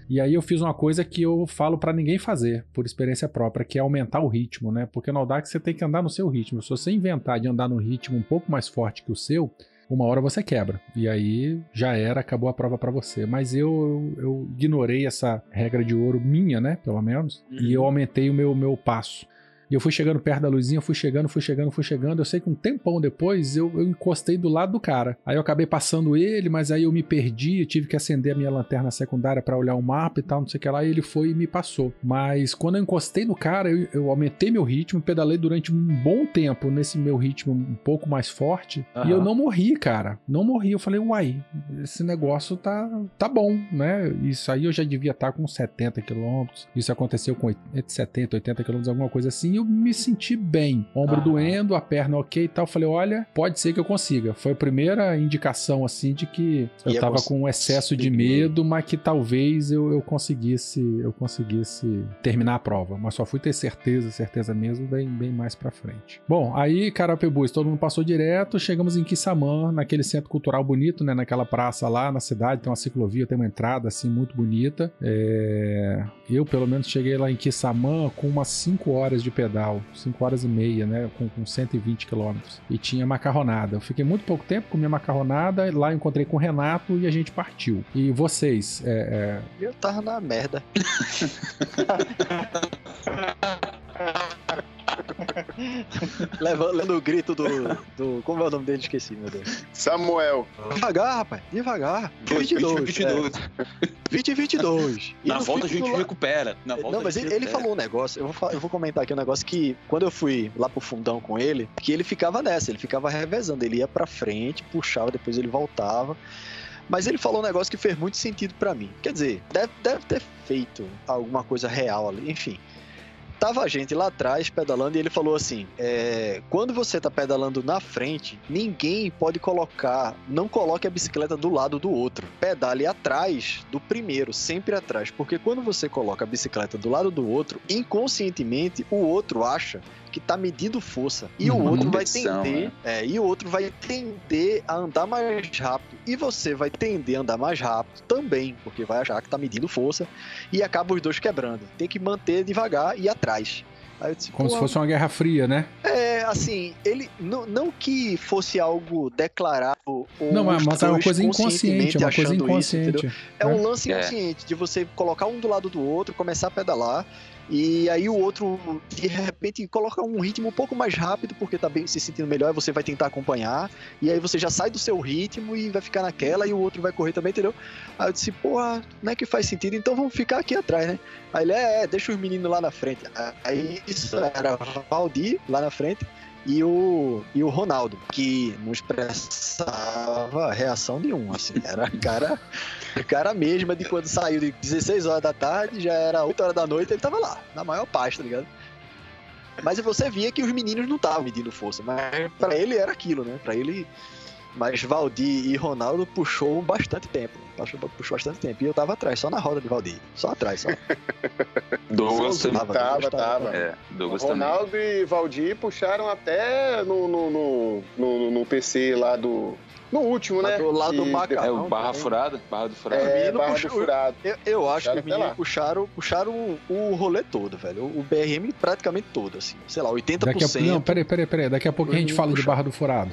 E aí eu fiz uma coisa que eu falo pra ninguém fazer, por experiência própria, que é aumentar o ritmo, né? Porque no Audax você tem que andar no seu ritmo. Se você inventar de andar num ritmo um pouco mais forte que o seu, uma hora você quebra. E aí já era, acabou a prova pra você. Mas eu, eu, eu ignorei essa regra de ouro minha, né? Pelo menos. E eu aumentei o meu, meu passo. E eu fui chegando perto da luzinha, fui chegando, fui chegando, fui chegando. Eu sei que um tempão depois eu, eu encostei do lado do cara. Aí eu acabei passando ele, mas aí eu me perdi, eu tive que acender a minha lanterna secundária pra olhar o mapa e tal, não sei o que lá. E ele foi e me passou. Mas quando eu encostei no cara, eu, eu aumentei meu ritmo, pedalei durante um bom tempo nesse meu ritmo um pouco mais forte. E eu não morri, cara. Não morri. Eu falei, uai, esse negócio tá, tá bom, né? Isso aí eu já devia estar com 70 quilômetros. Isso aconteceu com 80, 70, 80 quilômetros, alguma coisa assim. E eu me senti bem. Ombro Aham. doendo, a perna ok e tal. Falei, olha, pode ser que eu consiga. Foi a primeira indicação, assim, de que eu Ia tava cons- com um excesso de medo, mas que talvez eu, eu conseguisse eu conseguisse terminar a prova. Mas só fui ter certeza, certeza mesmo, bem, bem mais pra frente. Bom, aí Carapebus, todo mundo passou direto, chegamos em Kissamã, naquele centro cultural bonito, né? Naquela praça lá na cidade, tem uma ciclovia, tem uma entrada assim muito bonita. É, Eu, pelo menos, cheguei lá em Kissamã com umas 5 horas de pedal, 5 horas e meia, né? Com, com 120 quilômetros. E tinha macarronada. Eu fiquei muito pouco tempo, comi a macarronada, lá eu encontrei com o Renato e a gente partiu. E vocês, é, é, Eu tava na merda. Leva- Lendo o grito do, do. Como é o nome dele? Esqueci, meu Deus. Samuel. Devagar, rapaz, devagar. 22. 22. É, 20 e 22. E Na volta a gente do- recupera. Na volta Não, mas ele, ele falou um negócio, eu vou, eu vou comentar aqui um negócio que quando eu fui lá pro fundão com ele, que ele ficava nessa, ele ficava revezando, ele ia pra frente, puxava, depois ele voltava. Mas ele falou um negócio que fez muito sentido pra mim. Quer dizer, deve, deve ter feito alguma coisa real ali, enfim. Tava a gente lá atrás pedalando e ele falou assim: é, quando você tá pedalando na frente, ninguém pode colocar, não coloque a bicicleta do lado do outro. Pedale atrás do primeiro, sempre atrás, porque quando você coloca a bicicleta do lado do outro, inconscientemente o outro acha que tá medindo força e o outro vai tender, né? é, e o outro vai tender a andar mais rápido e você vai tender a andar mais rápido também, porque vai achar que tá medindo força e acaba os dois quebrando. Tem que manter devagar e atrás. Disse, como se "Pô, fosse uma guerra fria, né? é, assim, ele não, não que fosse algo declarado ou Não, mas, é uma coisa inconsciente, é uma coisa achando isso, inconsciente. é né? um lance inconsciente de você colocar um do lado do outro, começar a pedalar e aí o outro de repente coloca um ritmo um pouco mais rápido porque tá bem se sentindo melhor você vai tentar acompanhar e aí você já sai do seu ritmo e vai ficar naquela e o outro vai correr também, entendeu? Aí eu disse, porra, não é que faz sentido, então vamos ficar aqui atrás, né? Aí ele, é, é, deixa os meninos lá na frente. Aí isso era Valdir lá na frente e o, e o Ronaldo, que não expressava reação nenhuma, assim, era cara, cara mesma de quando saiu de 16 horas da tarde, já era 8 horas da noite, ele tava lá, na maior paz, tá ligado? Mas você via que os meninos não estavam medindo força, mas pra ele era aquilo, né? Pra ele. Mas Valdir e Ronaldo puxou bastante tempo. Puxou, puxou bastante tempo. E eu tava atrás, só na roda de Valdir. Só atrás, só. Douglas também. tava, Tava, Douglas tava. É, Douglas também. Ronaldo e Valdir puxaram até no, no, no, no- no PC lá do. No último, né? do lado do Que- Macarrão. É o Barra também. Furada? Barra do Furado. É, Barra do puxou- Furado. Eu, eu acho que Puxaram os até meninos puxaram, puxaram o, o rolê todo, velho. O BRM praticamente todo, assim. Sei lá, 80%. Daqui a, não, peraí, peraí, peraí. Daqui a pouco a gente Uhum, fala de puxa. Barra do Furado.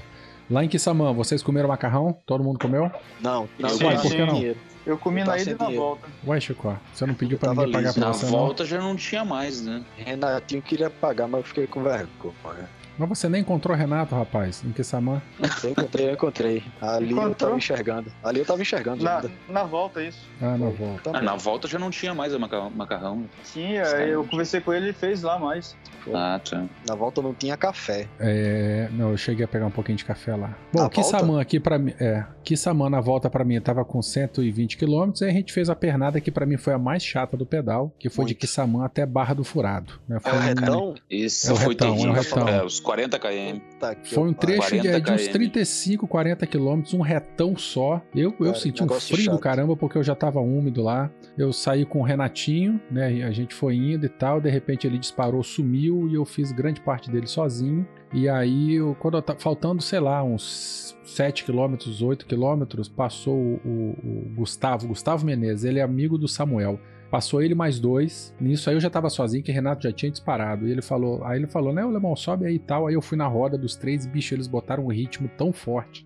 Lá em Kissamã, vocês comeram macarrão? Todo mundo comeu? Não, não, Sim, por que não? dinheiro. Eu comi Eu na tava ida e na volta. Ué, Chico, você não pediu pra ninguém pagar pra Na você, volta já não tinha mais, né? Renatinho queria pagar, mas eu fiquei com vergonha. não? Mas você nem encontrou Renato, rapaz, em Kissamã. Eu encontrei, eu encontrei. Ali eu tava enxergando. Ali eu tava enxergando Na, ainda. na volta, isso. Ah, na volta. Também. Ah, na volta já não tinha mais o macarrão. macarrão. Sim, aí eu conversei com ele e fez lá mais. Ah, tá. Na volta não tinha café. É, não, eu cheguei a pegar um pouquinho de café lá. Bom, Na Kissamã aqui pra mim, é, Kissamã na volta pra mim tava com 120 km, aí a gente fez a pernada que pra mim foi a mais chata do pedal, que foi de Muito. Kissamã até Barra do Furado. né? É Foi o um- retão? Isso É o foi retão, é o terrível. retão. É, os 40 km. Tá Foi um eu- trecho de, 40 de uns km. 35, 40 quilômetros, um retão só. Eu, eu Cara, senti um frio do chato. caramba porque eu já tava úmido lá. Eu saí com o Renatinho, né? e A gente foi indo e tal. De repente ele disparou, sumiu e eu fiz grande parte dele sozinho. E aí, eu, quando eu tá faltando, sei lá, uns 7 quilômetros, 8 quilômetros, passou o, o, Gustavo, Gustavo Menezes, ele é amigo do Samuel. Passou ele mais dois. Nisso aí eu já tava sozinho, que Renato já tinha disparado. E ele falou, aí ele falou, né, o Lemão, sobe aí e tal. Aí eu fui na roda dos três, bichos, eles botaram um ritmo tão forte.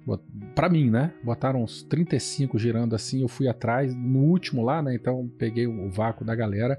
Pra mim, né? Botaram uns 35 girando assim, eu fui atrás, no último lá, né? Então peguei o vácuo da galera.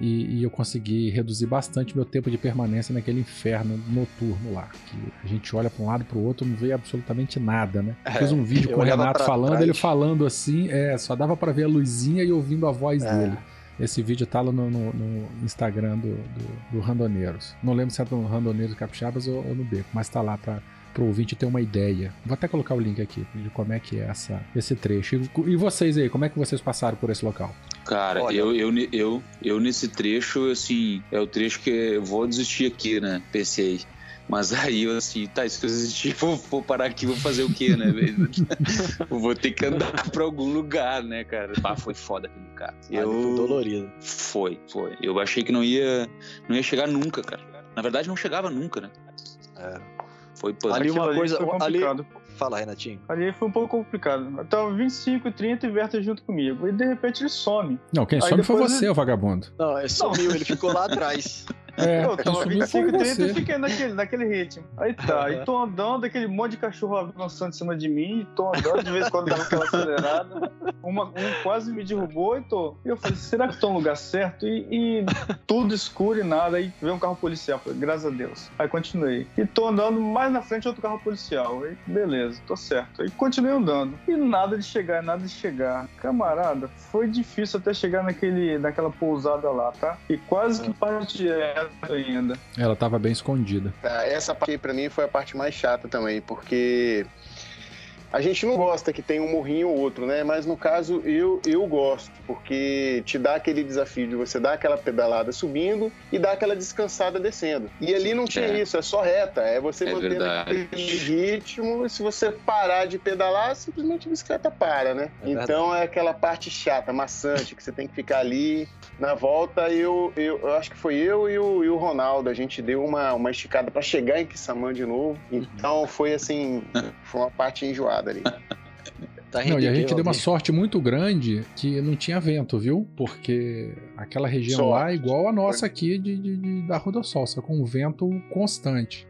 E, e eu consegui reduzir bastante meu tempo de permanência naquele inferno noturno lá. Que a gente olha pra um lado pro outro não vê absolutamente nada, né? É, Fiz um vídeo com o Renato falando, trás. ele falando assim, é, só dava pra ver a luzinha e ouvindo a voz É. dele. Esse vídeo tá lá no, no- no Instagram do, do, do Randoneiros. Não lembro se é do Randoneiros Capixabas ou, ou no Beco, mas tá lá pra, pro ouvinte ter uma ideia. Vou até colocar o link aqui de como é que é essa, esse trecho. E, e vocês aí, como é que vocês passaram por esse local? Cara, Olha. eu, eu, eu, eu nesse trecho, assim, é o trecho que eu vou desistir aqui, né? Pensei. Mas aí eu assim, tá, se eu desistir, vou, vou parar aqui, vou fazer o quê, né? Eu vou ter que andar pra algum lugar, né, cara? Ah, foi foda aquele cara. Ali foi Eu... dolorido. Foi, foi. Eu achei que não ia, não ia chegar nunca, cara. Na verdade, não chegava nunca, né? É. Foi. Ali uma coisa- foi ali-. Fala, Renatinho. Ali foi um pouco complicado. Eu tava 25 e 30 e Werther junto comigo. E de repente ele some. Não, quem Aí some foi você, ele- ô vagabundo. Não, é sumiu, ele ficou lá atrás. É, eu tava sumiu 25 foi e 30 e fiquei naquele, naquele ritmo. Aí tá, aí tô andando, aquele monte de cachorro avançando em cima de mim, tô andando, de vez em quando dava aquela acelerada. Uma, um quase me derrubou e tô. E eu falei, será que tô no lugar certo? E, e tudo escuro e nada. Aí veio um carro policial. Falei, graças a Deus. Aí continuei. E tô andando mais na frente outro carro policial. Aí, beleza, tô certo. Aí continuei andando. E nada de chegar, nada de chegar. Camarada, foi difícil até chegar naquele, naquela pousada lá, tá? E quase que parte direto ainda. Ela tava bem escondida. Tá, Essa parte aí, pra mim foi a parte mais chata também, porque a gente não gosta que tem um morrinho ou outro, né? Mas no caso eu, eu gosto, porque te dá aquele desafio de você dar aquela pedalada subindo e dar aquela descansada descendo. E ali não tinha É. isso, é só reta, é você É manter aquele ritmo e se você parar de pedalar, simplesmente a bicicleta para, né? É então é aquela parte chata, maçante, que você tem que ficar ali na volta, eu, eu, eu acho que foi eu e o, e o Ronaldo. A gente deu uma, uma esticada para chegar em Kissamã de novo. Então foi assim, foi uma parte enjoada ali. Tá Não, e a gente deu uma sorte muito grande que não tinha vento, viu? Porque aquela região Sorte. lá é igual a nossa aqui de, de- de- da Rua do Sol, só com um vento constante.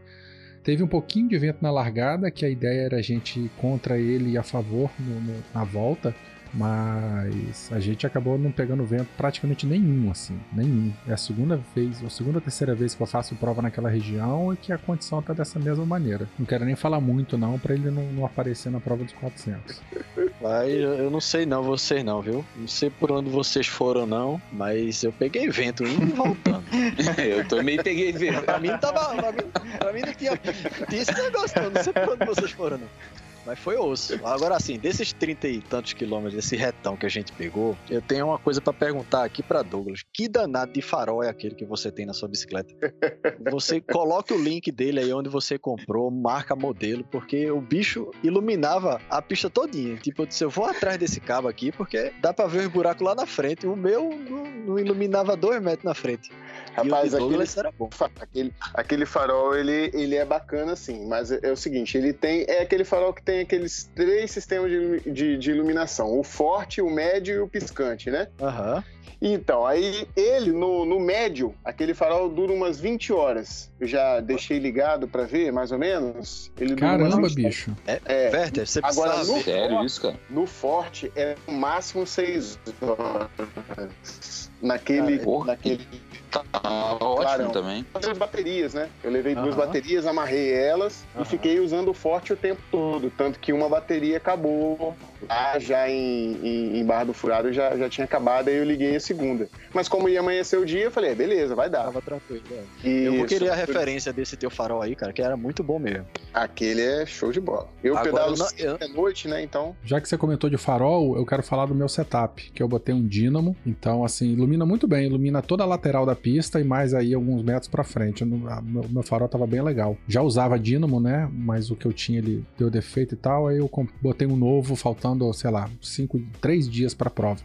Teve um pouquinho de vento na largada, que a ideia era a gente ir contra ele e a favor no- no- na volta, mas a gente acabou não pegando vento praticamente nenhum, assim, nenhum. É a segunda vez, a segunda ou terceira vez que eu faço prova naquela região e que a condição tá dessa mesma maneira. Não quero nem falar muito não, pra ele não, não aparecer na prova dos 400. Mas eu não sei não, vocês não, viu? Não sei por onde vocês foram não, mas eu peguei vento indo e voltando. eu também peguei vento. pra mim tava. Pra mim, pra mim não tinha, tinha esse negócio não, não sei por onde vocês foram não. Mas foi osso. Agora assim, desses 30 e tantos quilômetros, desse retão que a gente pegou, eu tenho uma coisa pra perguntar aqui pra Douglas. Que danado de farol é aquele que você tem na sua bicicleta? Você coloca o link dele aí onde você comprou, marca modelo, porque o bicho iluminava a pista todinha. Tipo, eu disse, eu vou atrás desse cabo aqui, porque dá pra ver os buracos lá na frente. O meu não, não iluminava dois metros na frente. Rapaz, aquele, Douglas era bom. fa- aquele, aquele farol, ele, ele é bacana sim, mas é, é o seguinte, ele tem, é aquele farol que tem aqueles três sistemas de, de, de iluminação, o forte, o médio e o piscante, né? Aham. Então, aí ele, no, no médio, aquele farol dura umas 20 horas. Eu já deixei ligado pra ver, mais ou menos. Ele Caramba, 20 bicho. É, Werther, você Agora, precisa no-. Sério isso, cara? no forte é no máximo 6 horas. Naquele, Cara, naquele Tá ótimo Clarão. também. fazer as baterias, né? Eu levei duas baterias, amarrei elas Aham. e fiquei usando o forte o tempo todo. Tanto que uma bateria acabou lá já em, em, em Barra do Furado já, já tinha acabado, aí eu liguei a segunda. Mas como ia amanhecer o dia, eu falei, é, beleza, vai dar. Tava tranquilo. é. E Eu vou querer a referência desse teu farol aí, cara, que era muito bom mesmo. Aquele é show de bola. Eu Agora, pedalo eu- à noite, né? Então, Já que você comentou de farol, eu quero falar do meu setup, que eu botei um dínamo, então assim, ilumina muito bem, ilumina toda a lateral da pista e mais aí alguns metros pra frente. Não- a- meu, meu farol tava bem legal. Já usava dínamo, né? Mas o que eu tinha ele deu defeito e tal, aí eu botei um novo, faltando, sei lá, cinco, três dias pra prova.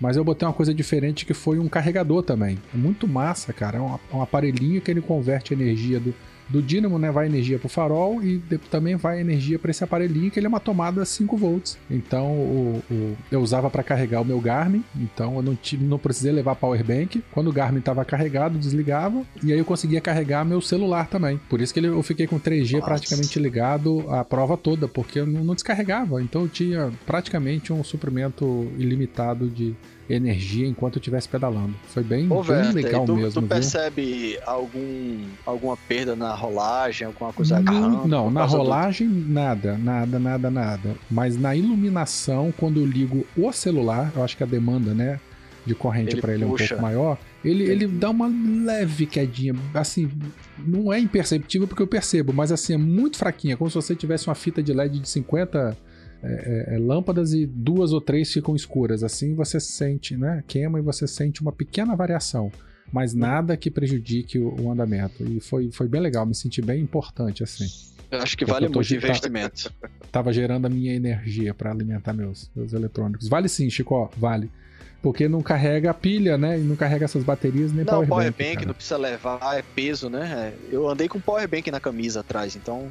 Mas eu botei uma coisa diferente que foi um carregador também. É muito massa, cara. É um, um aparelhinho que ele converte a energia do, do dínamo, né, vai energia pro farol e também vai energia para esse aparelhinho que ele é uma tomada 5 volts. Então o, o- eu usava para carregar o meu Garmin, então eu não, tive, não precisei levar power bank. Quando o Garmin estava carregado, desligava e aí eu conseguia carregar meu celular também. Por isso que ele- eu fiquei com 3G Nossa. praticamente ligado a prova toda, porque eu não, não descarregava. Então eu tinha praticamente um suprimento ilimitado de energia enquanto eu estivesse pedalando. Foi bem, Ô, bem legal tu, mesmo, tu viu? percebe algum, alguma perda na rolagem, alguma coisa Não, agarrando não, na causa do- rolagem nada, nada, nada, nada. Mas na iluminação, quando eu ligo o celular, eu acho que a demanda, né, de corrente para ele é um pouco maior, ele, ele dá uma leve quedinha, assim, não é imperceptível porque eu percebo, mas assim, é muito fraquinha, como se você tivesse uma fita de LED de 50 é, é, é, lâmpadas e duas ou três ficam escuras, assim você sente, né, queima e você sente uma pequena variação. Mas nada que prejudique o, andamento. E foi, foi bem legal, me senti bem importante, assim Eu acho que Porque vale muito agitado. investimento. tava gerando a minha energia para alimentar meus, meus eletrônicos. Vale sim, Chico, vale. Porque não carrega a pilha, né? E não carrega essas baterias nem Não, power, power bank, bank cara. não precisa levar, é peso, né? É, Eu andei com power bank na camisa atrás, então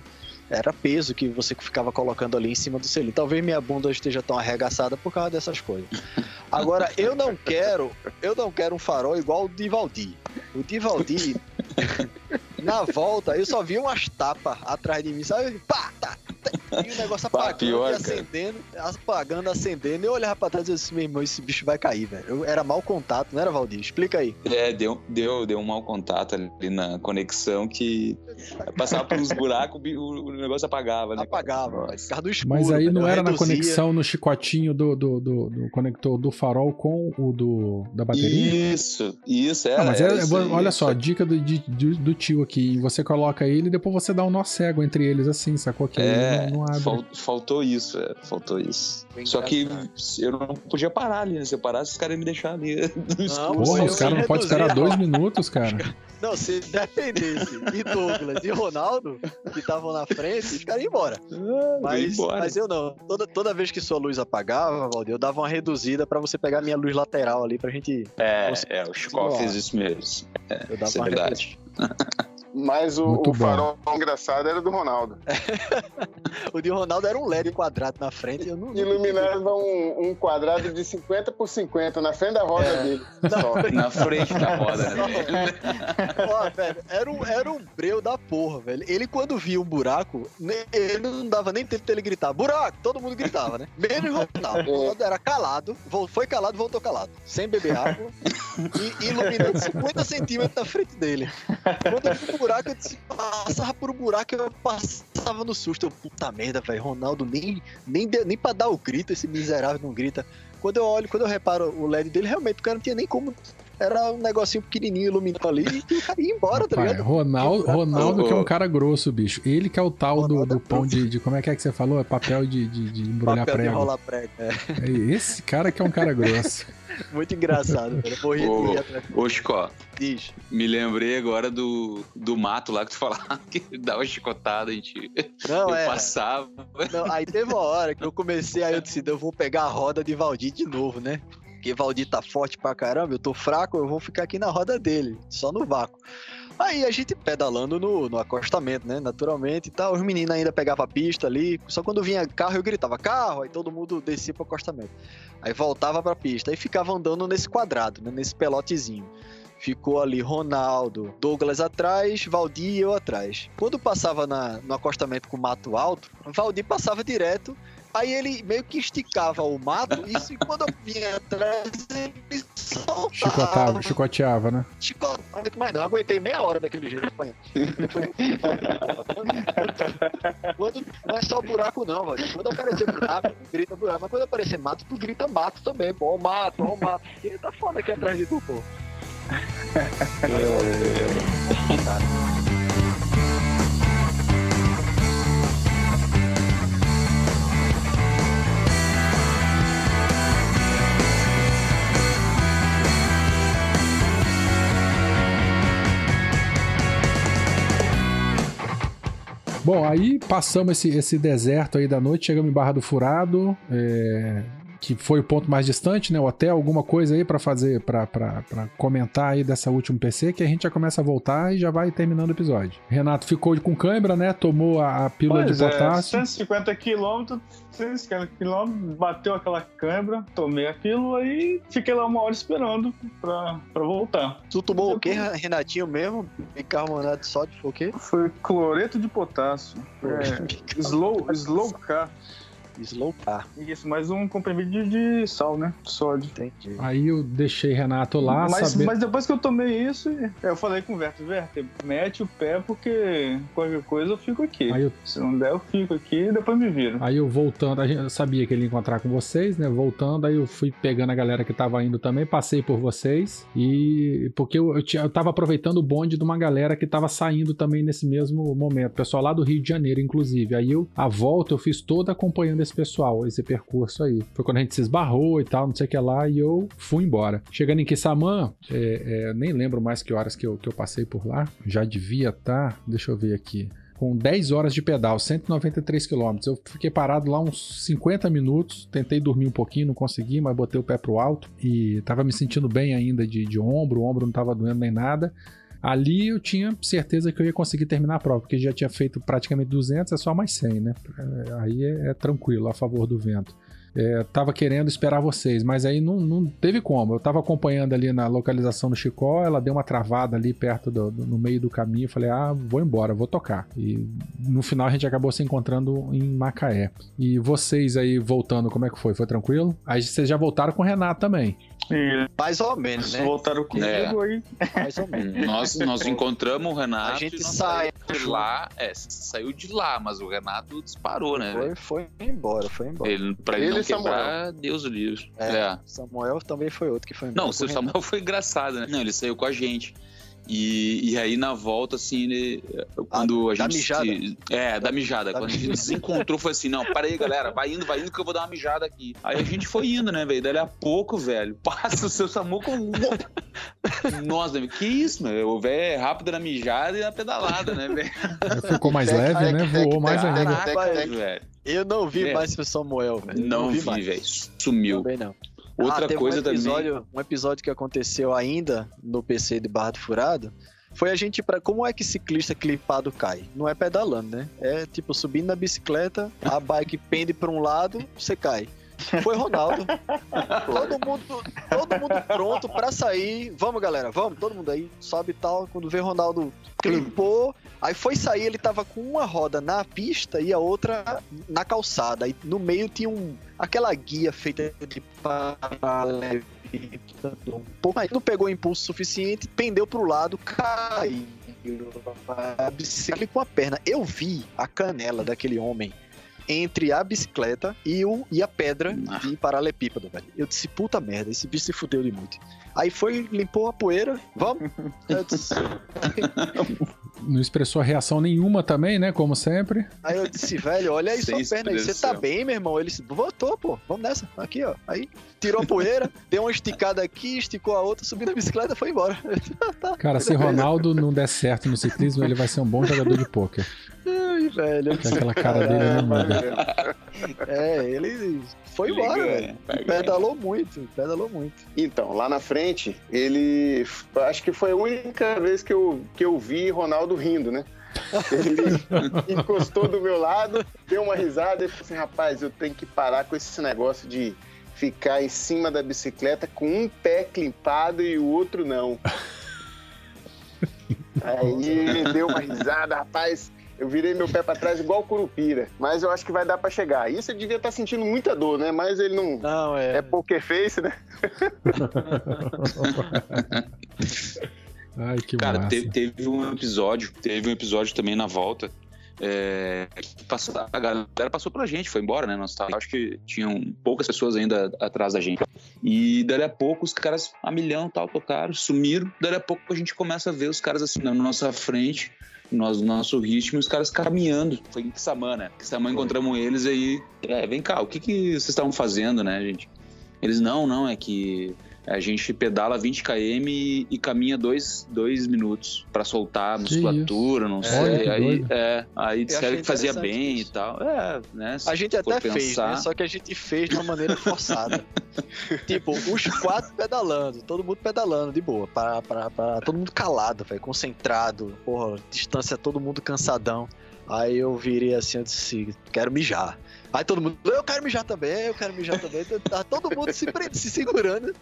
era peso que você ficava colocando ali em cima do selinho. Talvez minha bunda esteja tão arregaçada por causa dessas coisas. Agora, eu não quero, eu não quero um farol igual o de Valdir. O de Valdir, na volta, eu só vi umas tapas atrás de mim, sabe? Pá, tá, tá, e o negócio apagando pior, e cara. acendendo, apagando, acendendo. Eu olhava pra trás e eu disse, meu irmão, esse bicho vai cair, velho. Eu- Era mau contato, não era, Valdir? Explica aí. É, deu, deu, deu um mau contato ali na conexão que passava por uns buracos, o, o negócio apagava, né? Apagava. Ficava do escuro. Mas aí velho. não era na reduzia. conexão no chicotinho do, do, do, do conector do farol com o do, da bateria? Isso, isso, era. Ah, mas era é- isso aí, olha isso só, dica do, de- do, do tio aqui. Você coloca ele e depois você dá um nó cego entre eles, assim, sacou? Que É, ele não, não abre. fal- faltou isso, é, faltou isso. Bem Só que eu não podia parar ali, né? Se eu parasse, os caras iam me deixar ali no escuro. Porra, os caras não podem esperar dois minutos, cara. Não, se dependesse de Douglas e Ronaldo, que estavam na frente, os caras iam embora. Vai Mas, embora. mas eu não. Toda, toda vez que sua luz apagava, Valdir, eu dava uma reduzida pra você pegar minha luz lateral ali pra gente. É, é, o Chico fez isso mesmo. Eu dava Isso é uma verdade. Mas o, o bom. farol engraçado era do Ronaldo. O de Ronaldo era um LED quadrado na frente. Eu não. Iluminava um, um quadrado de 50 por 50 na frente da roda É. dele. Só. Na frente da roda? Ó, velho, era um, era um breu da porra, velho. Ele, quando via um buraco, ele não dava nem tempo dele gritar. Buraco! Todo mundo gritava, né? Menos o Ronaldo. O Ronaldo era calado, foi calado, voltou calado. Sem beber água e iluminando 50 centímetros na frente dele. Quando buraco, eu passava por um buraco eu passava no susto. Eu, puta merda, velho. Ronaldo nem, nem, nem pra dar o grito, esse miserável não grita. Quando eu olho, quando eu reparo o LED dele, realmente o cara não tinha nem como. Era um negocinho pequenininho iluminado ali e o cara ia embora, tá Pai, ligado? Ronaldo. Ronaldo que é um cara grosso, bicho. Ele que é o tal do, Ronaldo do é pão de, de. Como é que é que você falou? É papel de, de, de embrulhar Papel de prego. enrolar prego. É, É esse cara que é um cara grosso. muito engraçado, velho. Morri de Ô. Ô, Chico, Diz. me lembrei agora do, do mato lá que tu falava que dava chicotada, a gente. Não, eu é. passava. Não, aí teve uma hora que eu comecei, aí eu disse, eu vou pegar a roda de Valdir de novo, né? Porque Valdir tá forte pra caramba, eu tô fraco, eu vou ficar aqui na roda dele, só no vácuo. Aí a gente pedalando no, no acostamento, né? Naturalmente e tal. Os meninos ainda pegavam a pista ali. Só quando vinha carro eu gritava carro, aí todo mundo descia pro acostamento. Aí voltava pra pista. Aí ficava andando nesse quadrado, né? Nesse pelotezinho. Ficou ali Ronaldo, Douglas atrás, Valdir e eu atrás. Quando passava na- no acostamento com mato alto, Valdir passava direto. Aí ele meio que esticava o mato, isso, e quando eu vinha atrás, ele soltava. Chicotava, chicoteava, né? Chicotava, mas não, aguentei meia hora daquele jeito. apanhando. quando, não é só buraco, não, velho. Quando aparecer buraco, grita buraco. Mas quando aparecer mato, tu grita mato também, pô. Ó, mato, ó, mato. Porque tá foda aqui atrás de tu, pô. Bom, aí passamos esse, esse deserto aí da noite, chegamos em Barra do Furado. é, que foi o ponto mais distante, né? O hotel, alguma coisa aí pra fazer, pra comentar aí dessa última PC, que a gente já começa a voltar e já vai terminando o episódio. Renato ficou com cãibra, né? Tomou a, a pílula Pois de é, potássio. 150 quilômetros, 150 quilômetros, bateu aquela câimbra, tomei a pílula e fiquei lá uma hora esperando pra, pra voltar. Tu tomou o quê, Renatinho mesmo? Bicarbonato de sódio, foi o quê? Foi cloreto de potássio. É, slow, slow K. Slow Car. Isso, mais um comprimido de, sal, né? Sódio. Entendi. Aí eu deixei Renato lá, mas, saber... mas depois que eu tomei isso, eu falei com o Verto, Verto, mete o pé porque qualquer coisa eu fico aqui. Aí eu, Se não der, eu fico aqui e depois me viro. aí eu voltando, a gente- eu sabia que ele ia encontrar com vocês, né? Voltando, aí eu fui pegando a galera que tava indo também, passei por vocês e porque eu, eu, tinha, eu tava aproveitando o bonde de uma galera que tava saindo também nesse mesmo momento, pessoal lá do Rio de Janeiro, inclusive. Aí eu, a volta, eu fiz toda acompanhando pessoal, esse percurso aí. Foi quando a gente se esbarrou e tal, não sei o que lá, e eu fui embora. Chegando em Kissamã, é, é, nem lembro mais que horas que eu, que eu passei por lá, já devia estar, deixa eu ver aqui com 10 horas de pedal, 193 quilômetros. Eu fiquei parado lá uns 50 minutos, tentei dormir um pouquinho, não consegui, mas botei o pé pro alto e tava me sentindo bem ainda de, de ombro, o ombro não tava doendo nem nada. Ali eu tinha certeza que eu ia conseguir terminar a prova, porque já tinha feito praticamente 200, é só mais 100, né? É, Aí é, é tranquilo, a favor do vento. É, tava querendo esperar vocês, mas aí não, não teve como. Eu tava acompanhando ali na localização do Chicó, ela deu uma travada ali perto do, do- no meio do caminho. Eu falei, ah, vou embora, vou tocar. E no final a gente acabou se encontrando em Macaé. E vocês aí voltando, como é que foi? Foi tranquilo? Aí vocês já voltaram com o Renato também. E Mais ou menos, né? voltaram comigo É. aí. Mais ou menos. Nós, nós encontramos o Renato. A gente e nós sai. saímos de lá. É, saiu de lá, mas o Renato disparou, né? Foi, foi embora, foi embora. Ele, pra ele, Ele não e Samuel. quebrar, Deus o livre. É. É. Samuel também foi outro que foi embora. Não, o seu com Samuel foi engraçado, né? Não, ele saiu com a gente. E, e aí na volta, assim, ele. Quando a, Ah, da gente. mijada. se- é, da mijada. Da quando a gente se encontrou, foi assim: não, para aí, galera, vai indo, vai indo que eu vou dar uma mijada aqui. Aí a gente foi indo, né, velho? Daí a pouco, velho, passa o seu Samu com. Nossa, que isso, meu? O velho é rápido na mijada e na pedalada, né, velho? Ficou mais Tec, leve, tec, né? tec, Voou mais tec, ainda. tec, Caraca, tec. velho. Eu não vi É. mais o Samuel, velho. Não vi, mais. velho. Sumiu. Também não. Outra Ah, coisa um episódio, também. Um episódio que aconteceu ainda no PC de Barra do Furado foi a gente para como é que ciclista clipado cai? Não é pedalando, né? É tipo subindo na bicicleta, a bike pende para um lado, você cai. Foi Ronaldo. todo mundo, todo mundo pronto pra sair. Vamos, galera, vamos, todo mundo aí, sobe e tal. Quando vê Ronaldo clipou, aí foi sair, ele tava com uma roda na pista e a outra na calçada. Aí no meio tinha um aquela guia feita de paralelepípedo, um pouco mais. Não pegou impulso suficiente, pendeu pro lado, caiu. A bicicleta com a perna. Eu vi a canela daquele homem entre a bicicleta e, o, e a pedra Ah. de paralelepípedo, velho. Eu disse, puta merda, esse bicho se fudeu de muito. Aí foi, limpou a poeira, vamos. Não expressou reação nenhuma também, né? Como sempre. Aí eu disse, velho, olha aí Sem sua perna aí, você tá bem, meu irmão? Ele disse, voltou, pô, vamos nessa, aqui, ó. Aí tirou a poeira, deu uma esticada aqui, esticou a outra, subiu na bicicleta e foi embora. Cara, se Ronaldo não der certo no ciclismo, ele vai ser um bom jogador de pôquer. Ai, velho. aquela cara dele não muda. É, ele foi embora, velho. Pedalou muito, pedalou muito. Então, lá na frente, ele. Acho que foi a única vez que eu, que eu vi Ronaldo rindo, né? Ele encostou do meu lado, deu uma risada e falou assim: rapaz, eu tenho que parar com esse negócio de ficar em cima da bicicleta com um pé climpado e o outro não. Aí ele deu uma risada, rapaz. Eu virei meu pé pra trás igual curupira, mas eu acho que vai dar pra chegar. Isso ele devia estar sentindo muita dor, né? Mas ele não. Não, é. É poker face, né? Ai, que Cara, massa. teve, teve um episódio, teve um episódio também na volta. é, que passou- a galera passou pela gente, foi embora, né? Nós tava, acho que tinham poucas pessoas ainda atrás da gente. E dali a pouco os caras a milhão tal tocaram, sumiram. Dali a pouco a gente começa a ver os caras assim na nossa frente, nós, no nosso ritmo, e os caras caminhando. Foi em Kissamã, né? Kissamã encontramos eles aí. É, vem cá, o que, que vocês estavam fazendo, né, gente? Eles, não, não, é que A gente pedala 20 km e, e caminha 2 minutos pra soltar a musculatura, não sei. que Aí, é, aí disseram que fazia bem isso. e tal. É, né? A gente até fez, pensar- né? Só que a gente fez de uma maneira forçada. tipo, os quatro pedalando, todo mundo pedalando de boa, para, para, para, todo mundo calado, velho, concentrado, porra, distância, todo mundo cansadão. Aí eu virei assim, eu disse, quero mijar. Aí todo mundo, eu quero mijar também, eu quero mijar também. Então, Tá todo mundo se, se segurando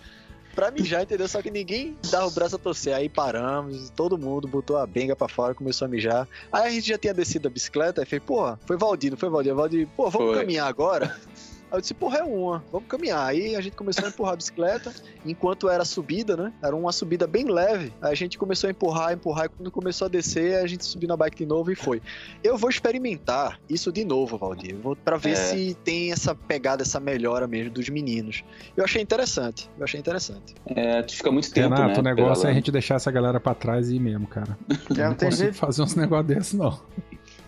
pra mijar, entendeu? Só que ninguém dava o braço a torcer. Aí paramos, todo mundo botou a benga pra fora, começou a mijar. Aí a gente já tinha descido da bicicleta, aí fez, porra, foi Valdir, não foi Valdir? Valdir, pô, vamos Foi. caminhar agora? Aí eu disse, porra, é uma, vamos caminhar. Aí a gente começou a empurrar a bicicleta, enquanto era subida, né? Era uma subida bem leve. Aí a gente começou a empurrar, empurrar, e quando começou a descer, a gente subiu na bike de novo e foi. Eu vou experimentar isso de novo, Valdir, pra ver É. se tem essa pegada, essa melhora mesmo dos meninos. Eu achei interessante, eu achei interessante. É, tu fica muito tempo, Renato, né? o negócio é a gente deixar essa galera pra trás e ir mesmo, cara. Eu não não tem consigo jeito, fazer uns negócios desses, não.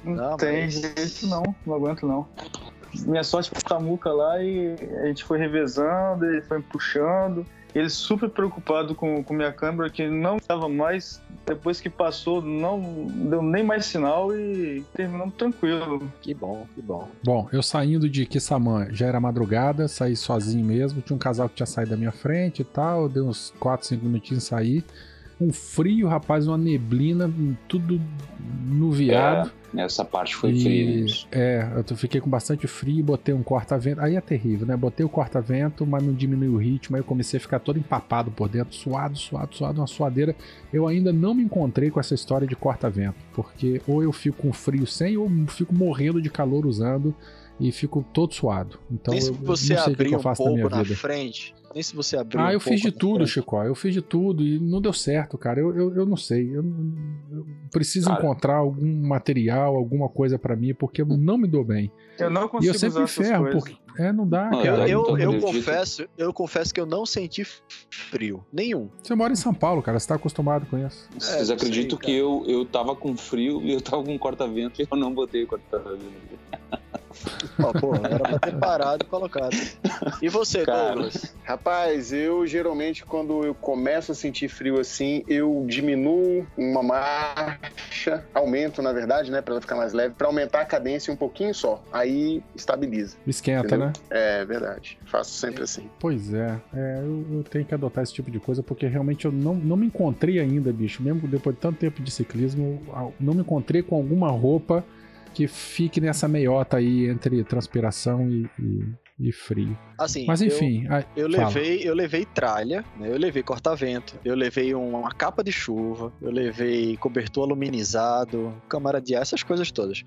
não Não, tem mas- jeito não, não aguento não. Minha sorte foi com a Muca lá e a gente foi revezando, ele foi me puxando. Ele super preocupado com, com minha câmera, que não estava mais. Depois que passou, não deu nem mais sinal e terminamos tranquilo. Que bom, que bom. Bom, eu saindo de Kissamã, já era madrugada, saí sozinho mesmo. Tinha um casal que tinha saído da minha frente e tal. Dei uns 4, 5 minutinhos e saí. Um frio, rapaz, uma neblina, tudo nuviado. Essa parte foi E- fria. isso. É, eu fiquei com bastante frio, botei um corta-vento. Aí é terrível, né? Botei o corta-vento, mas não diminuiu o ritmo. Aí eu comecei a ficar todo empapado por dentro, suado, suado, suado, uma suadeira. Eu ainda não me encontrei com essa história de corta-vento, porque ou eu fico com frio sem, ou fico morrendo de calor usando e fico todo suado. Então se eu, você abrir um pouco na vida. frente. Nem se você abrir Ah, um eu fiz de tudo, frente. Chico. Eu fiz de tudo e não deu certo, cara. Eu, eu, eu não sei. Eu, eu preciso Cara. encontrar algum material, alguma coisa pra mim, porque eu não me dou bem. Eu não E consigo eu sempre usar me essas ferro, coisas. porque. É, não dá, Não, cara. Eu, eu acredito. confesso, eu confesso que eu não senti frio. Nenhum. Você mora em São Paulo, cara. Você tá acostumado com isso. Vocês não acreditam que eu, eu tava com frio e eu tava com corta-vento e eu não botei o corta-vento. Ó, pô, era pra ter parado e colocado. E você, Cara. Douglas? Rapaz, eu geralmente quando eu começo a sentir frio assim, eu diminuo uma marcha, aumento na verdade, né, para ela ficar mais leve, para aumentar a cadência um pouquinho só. Aí estabiliza. Esquenta, Entendeu? né? É verdade. Faço sempre assim. Pois é. é eu, eu tenho que adotar esse tipo de coisa, porque realmente eu não, não me encontrei ainda, bicho. Mesmo depois de tanto tempo de ciclismo, não me encontrei com alguma roupa que fique nessa meiota aí entre transpiração e, e- e frio. Assim, Mas eu- enfim. aí- Eu levei, eu levei tralha, né? eu levei corta-vento, eu levei uma capa de chuva, eu levei cobertor aluminizado, câmara de ar, essas coisas todas.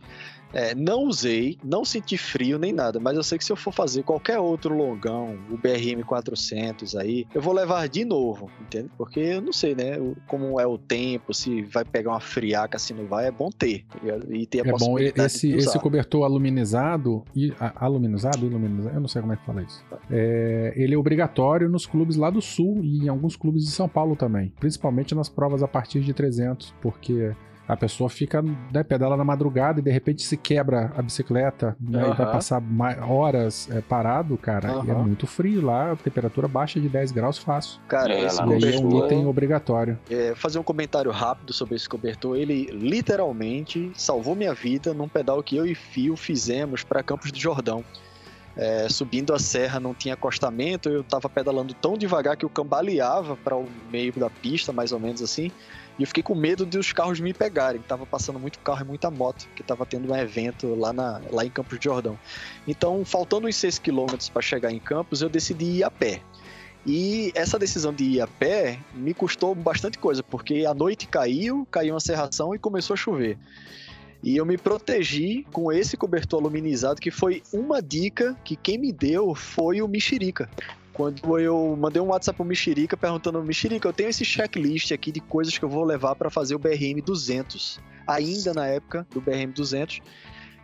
É, não usei, não senti frio nem nada, mas eu sei que se eu for fazer qualquer outro longão, o BRM 400 aí, eu vou levar de novo, entende? Porque eu não sei, né, como é o tempo, se vai pegar uma friaca, se não vai, é bom ter, tá? E ter a É bom, possibilidade esse, de usar. esse cobertor aluminizado, e, a- aluminizado, iluminizado, eu não sei como é que fala isso. É, ele é obrigatório nos clubes lá do sul e em alguns clubes de São Paulo também, principalmente nas provas a partir de 300, porque a pessoa fica, né, pedala na madrugada e de repente se quebra a bicicleta né, e vai passar horas é, parado, cara, e é muito frio lá, a temperatura baixa de 10 graus fácil. Cara, É, esse aí é um cobertor- item obrigatório. É, fazer um comentário rápido sobre esse cobertor. Ele literalmente salvou minha vida num pedal que eu e Fio fizemos para Campos do Jordão. É, subindo a serra não tinha acostamento, eu tava pedalando tão devagar que eu cambaleava para o meio da pista, mais ou menos assim. E eu fiquei com medo de os carros me pegarem. Tava passando muito carro e muita moto, que tava tendo um evento lá, na, lá em Campos do Jordão. Então, faltando uns 6 km para chegar em Campos, eu decidi ir a pé. E essa decisão de ir a pé me custou bastante coisa, porque a noite caiu, caiu uma serração e começou a chover. E eu me protegi com esse cobertor aluminizado, que foi uma dica que quem me deu foi o Mexerica. Quando eu mandei um WhatsApp pro Mexerica perguntando, Mexerica, eu tenho esse checklist aqui de coisas que eu vou levar para fazer o BRM 200. Ainda na época do BRM 200.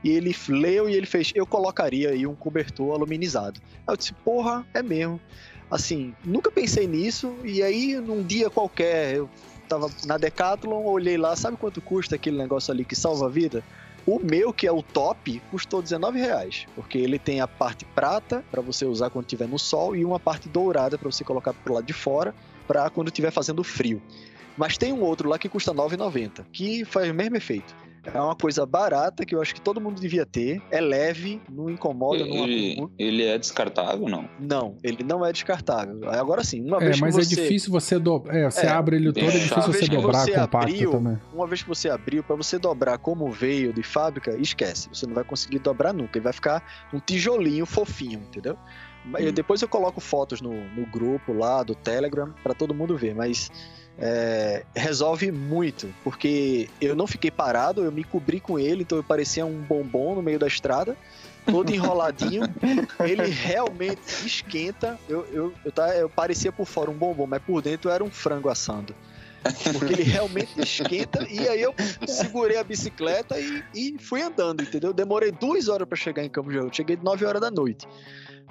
E ele leu e ele fez, eu colocaria aí um cobertor aluminizado. Aí eu disse, porra, é mesmo assim, nunca pensei nisso, e aí num dia qualquer, eu tava na Decathlon, olhei lá, sabe quanto custa aquele negócio ali que salva a vida? O meu, que é o top, custou 19 reais. Porque ele tem a parte prata para você usar quando estiver no sol e uma parte dourada para você colocar pro lado de fora para quando estiver fazendo frio. Mas tem um outro lá que custa 9,90, que faz o mesmo efeito. É uma coisa barata que eu acho que todo mundo devia ter. É leve, não incomoda. Ele, não... ele é descartável, não? Não, ele não é descartável. Agora sim, uma É, vez mas que é você... difícil você dobrar. É, você É, abre ele todo, é bem difícil você Uma vez que dobrar você compacto abriu, também. Uma vez que você abriu, para você dobrar como veio de fábrica, esquece. Você não vai conseguir dobrar nunca. Ele vai ficar um tijolinho fofinho, entendeu? Eu- Hum. Depois eu coloco fotos no, no grupo lá do Telegram para todo mundo ver, mas é, resolve muito, porque eu não fiquei parado, eu me cobri com ele, então eu parecia um bombom no meio da estrada, todo enroladinho. ele realmente esquenta. Eu, eu, eu, tá, eu parecia por fora um bombom, mas por dentro era um frango assando. Porque ele realmente esquenta. E aí eu segurei a bicicleta e, e fui andando, entendeu? Demorei duas horas para chegar em Campo Jordão. Cheguei 9 horas da noite.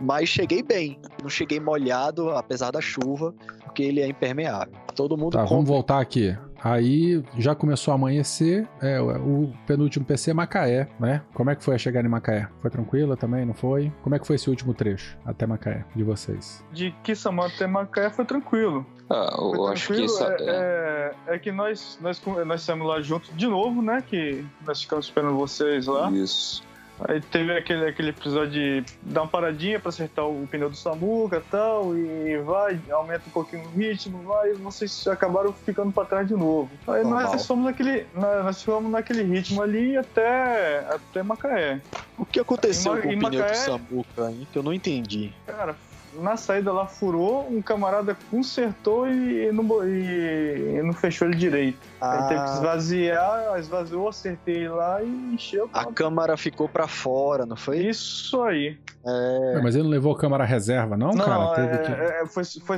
Mas cheguei bem. Não cheguei molhado, apesar da chuva, porque ele é impermeável. Todo mundo Tá, vamos compra. voltar aqui. Aí já começou a amanhecer. É, o penúltimo PC é Macaé, né? Como é que foi a chegada em Macaé? Foi tranquila também, não foi? Como é que foi esse último trecho até Macaé de vocês? De Kissamã até Macaé foi tranquilo. Ah, eu Foi acho que tranquilo. essa, é, é, é que nós, nós, nós saímos lá juntos de novo, né? Que nós ficamos esperando vocês lá. Isso. Aí teve aquele, aquele episódio de dar uma paradinha pra acertar o pneu do Samuca e tal, e vai, aumenta um pouquinho o ritmo, vai, e vocês acabaram ficando pra trás de novo. Aí Normal. nós fomos naquele, nós, fomos naquele ritmo ali até, até Macaé. O que aconteceu Em com o pneu do Macaé- Samuca, hein? Que eu não entendi. Cara, na saída lá furou, um camarada consertou e, e não, e- fechou ele direito. Aí teve que Ah, esvaziar, esvaziou, acertei lá e encheu. a câmara ficou pra fora, não foi? Isso aí. É, É, mas ele não levou câmera reserva, não, Não, cara? não, Teve é, que... é, foi, foi,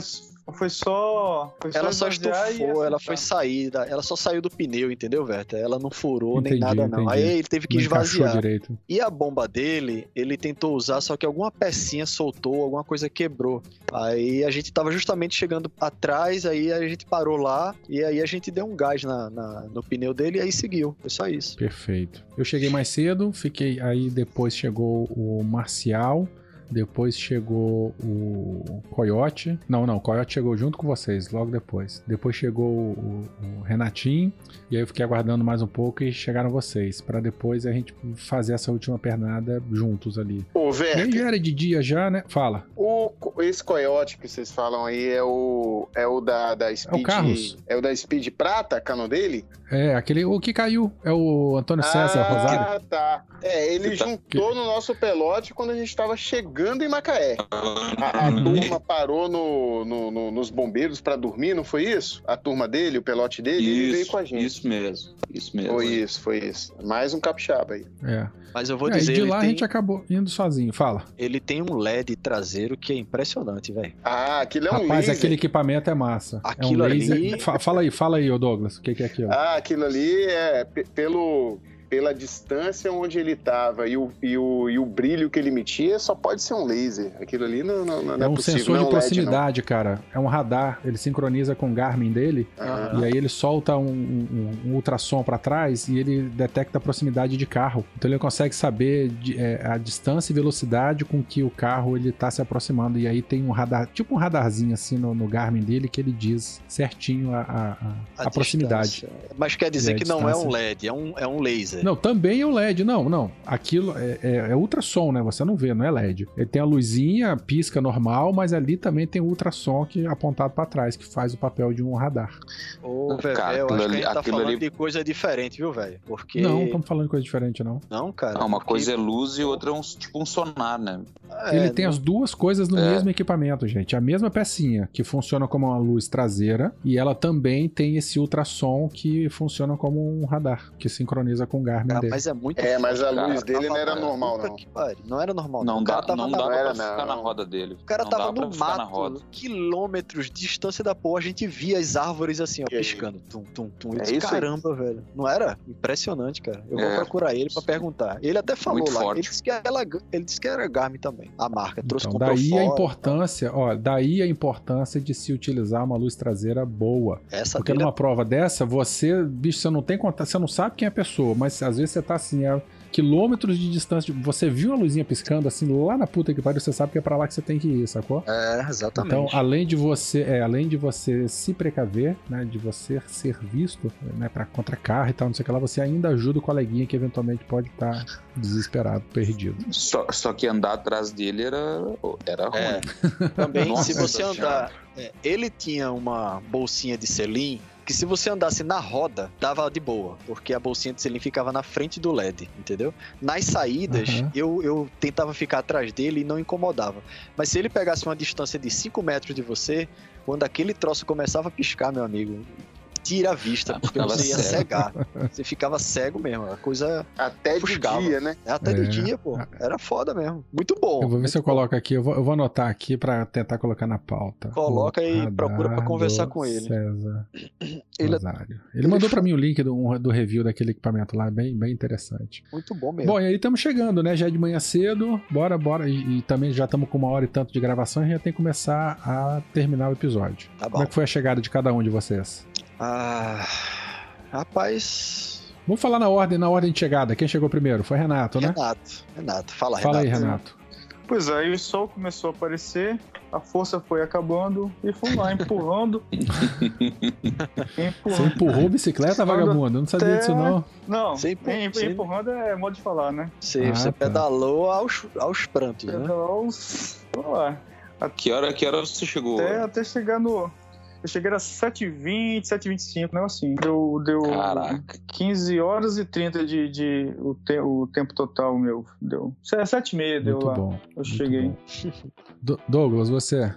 foi só. Foi ela só e estufou, ela foi acertar. sair, da- ela só saiu do pneu, entendeu, Verta? Ela não furou nem Entendi, nada, não. entendi. Aí ele teve que não esvaziar. direito. E a bomba dele, ele tentou usar, só que alguma pecinha soltou, alguma coisa quebrou. Aí a gente tava justamente chegando atrás, aí a gente parou lá, e aí a gente deu um gás na, na- no pneu dele e aí seguiu. Foi só isso. Perfeito. Eu cheguei mais cedo, fiquei aí depois chegou o Marcial, depois chegou o Coyote. Não, não, o Coyote chegou junto com vocês, logo depois. Depois chegou o, o Renatinho, e aí eu fiquei aguardando mais um pouco e chegaram vocês, Pra depois a gente fazer essa última pernada juntos ali. Ô, Ver, já era de dia já, né? Fala. o, esse coiote que vocês falam aí é o, é o da, da Speed. Carlos. É o da Speed Prata, cano dele? É, aquele, o que caiu é o Antônio César ah, Rosário. tá. É, ele Você tá- juntou no nosso pelote quando a gente tava chegando em Macaé. A, a turma parou no, no- no- nos bombeiros pra dormir, não foi isso? A turma dele, o pelote dele, ele veio com a Isso, gente. isso mesmo. Isso mesmo. Foi isso, foi isso. Mais um capixaba aí. É. Mas eu vou É, dizer, e de ele, lá a tem, gente acabou indo sozinho. Fala. ele tem um LED traseiro que é impressionante, velho. Ah, aquilo é um Rapaz, laser. aquele equipamento é massa. Aquilo é um laser. ali- Fa- Fala aí, fala aí, ô Douglas. O que, que é aquilo? Ah, aquilo ali é pe- pelo, pela distância onde ele tava e o, e, o, e o brilho que ele emitia, só pode ser um laser. Aquilo ali não, não, não é é um possível. sensor não de é um LED, proximidade, cara. É um radar. Ele sincroniza com o Garmin dele. Aham. E aí ele solta um, um- um ultrassom pra trás e ele detecta a proximidade de carro. Então ele consegue saber de- é, a distância e velocidade com que o carro ele tá se aproximando. E aí tem um radar, tipo um radarzinho assim no, no Garmin dele que ele diz certinho a, a- a- a proximidade. Mas quer dizer que não é um. LED, é um, é um laser. Não, também é o LED. Não, não. Aquilo é, é, é ultrassom, né? Você não vê, não é LED. Ele tem a luzinha, pisca normal, mas ali também tem o ultrassom que é apontado pra trás, que faz o papel de um radar. Ô, velho, Cara, eu acho que a gente tá falando ali- de coisa diferente, viu, velho? Porque. Não, estamos falando de coisa diferente, não. Não, cara. Ah, uma porque- coisa é luz e outra é um, tipo um sonar, né? É, Ele tem não- as duas coisas no É. mesmo equipamento, gente. A mesma pecinha, que funciona como uma luz traseira, e ela também tem esse ultrassom que funciona como um radar, que sincroniza com o Garmin Ah, dele. mas é muito É, mas a Cara, luz dele não era normal, não. que pariu. Não era normal. Não o cara dá, tava não na- dá pra era, ficar não. na roda dele. O cara não tava no mato, quilômetros de distância da porra, a gente via as árvores assim, ó, E aí? piscando. Tum, tum, tum. Eu É disse, isso aí. caramba, velho. Não era? Impressionante, cara. Eu vou É. procurar ele pra perguntar. Ele até falou Muito lá. forte. Ele disse, que ela, ele disse que era Garmin também, a marca. Trouxe Então, comprou daí a fora. importância, ó, daí a importância de se utilizar uma luz traseira boa. Essa Porque é numa prova dessa, você, bicho, você não tem contato, você não sabe quem é a pessoa, mas às vezes você tá assim, a quilômetros de distância. Você viu a luzinha piscando assim lá na puta que pariu, você sabe que é pra lá que você tem que ir, sacou? É, exatamente. Então, além de você, é, além de você se precaver, né, de você ser visto, né, para contra carro e tal, não sei o que lá, você ainda ajuda o coleguinha que eventualmente pode estar desesperado, perdido. Só, só que andar atrás dele era, era ruim. É. Também, Nossa se você andar. é, ele tinha uma bolsinha de selim que se você andasse na roda, dava de boa, porque a bolsinha de selim ficava na frente do LED, entendeu? Nas saídas, Aham. eu, eu tentava ficar atrás dele e não incomodava. Mas se ele pegasse uma distância de 5 metros de você, quando aquele troço começava a piscar, meu amigo, tira a vista, Ah, porque você ia cego. cegar. Você ficava cego mesmo, a coisa Até Fuscava. de dia, né? é até É. de dia, pô. Era foda mesmo. Muito bom. Eu vou ver se eu bom. coloco aqui, eu vou, eu vou anotar aqui pra tentar colocar na pauta. Coloca O e procura pra conversar com ele. César Ele é Rosário. Ele mandou pra mim o link do, do review daquele equipamento lá, bem, bem interessante. muito bom mesmo. Bom, e aí estamos chegando, né? Já é de manhã cedo, bora, bora. E, e também já estamos com uma hora e tanto de gravação, a gente já tem que começar a terminar o episódio. Tá bom. Como é que foi a chegada de cada um de vocês? Ah, rapaz. Vamos falar na ordem, na ordem de chegada. Quem chegou primeiro? Foi Renato, né? Renato. Renato, fala, Fala aí, Renato. Renato. Pois é, aí o sol começou a aparecer, a força foi acabando e fomos lá empurrando. Você empurrando. empurrou a bicicleta, vagabundo? Eu não sabia Até- disso, não. Não, Você empur- em- você- empurrando é modo de falar, né? Você, Ah, você tá. pedalou aos, aos prantos, né? Então, vamos lá. Que hora, que hora você chegou? Até, até chegar no. Eu cheguei às 7h20, 7h25, não assim. Deu, deu Caraca. 15 horas e 30 de, de o, te- o tempo total meu. Deu. 7h30 deu Muito lá. bom. Eu muito cheguei. bom. Do- Douglas, você?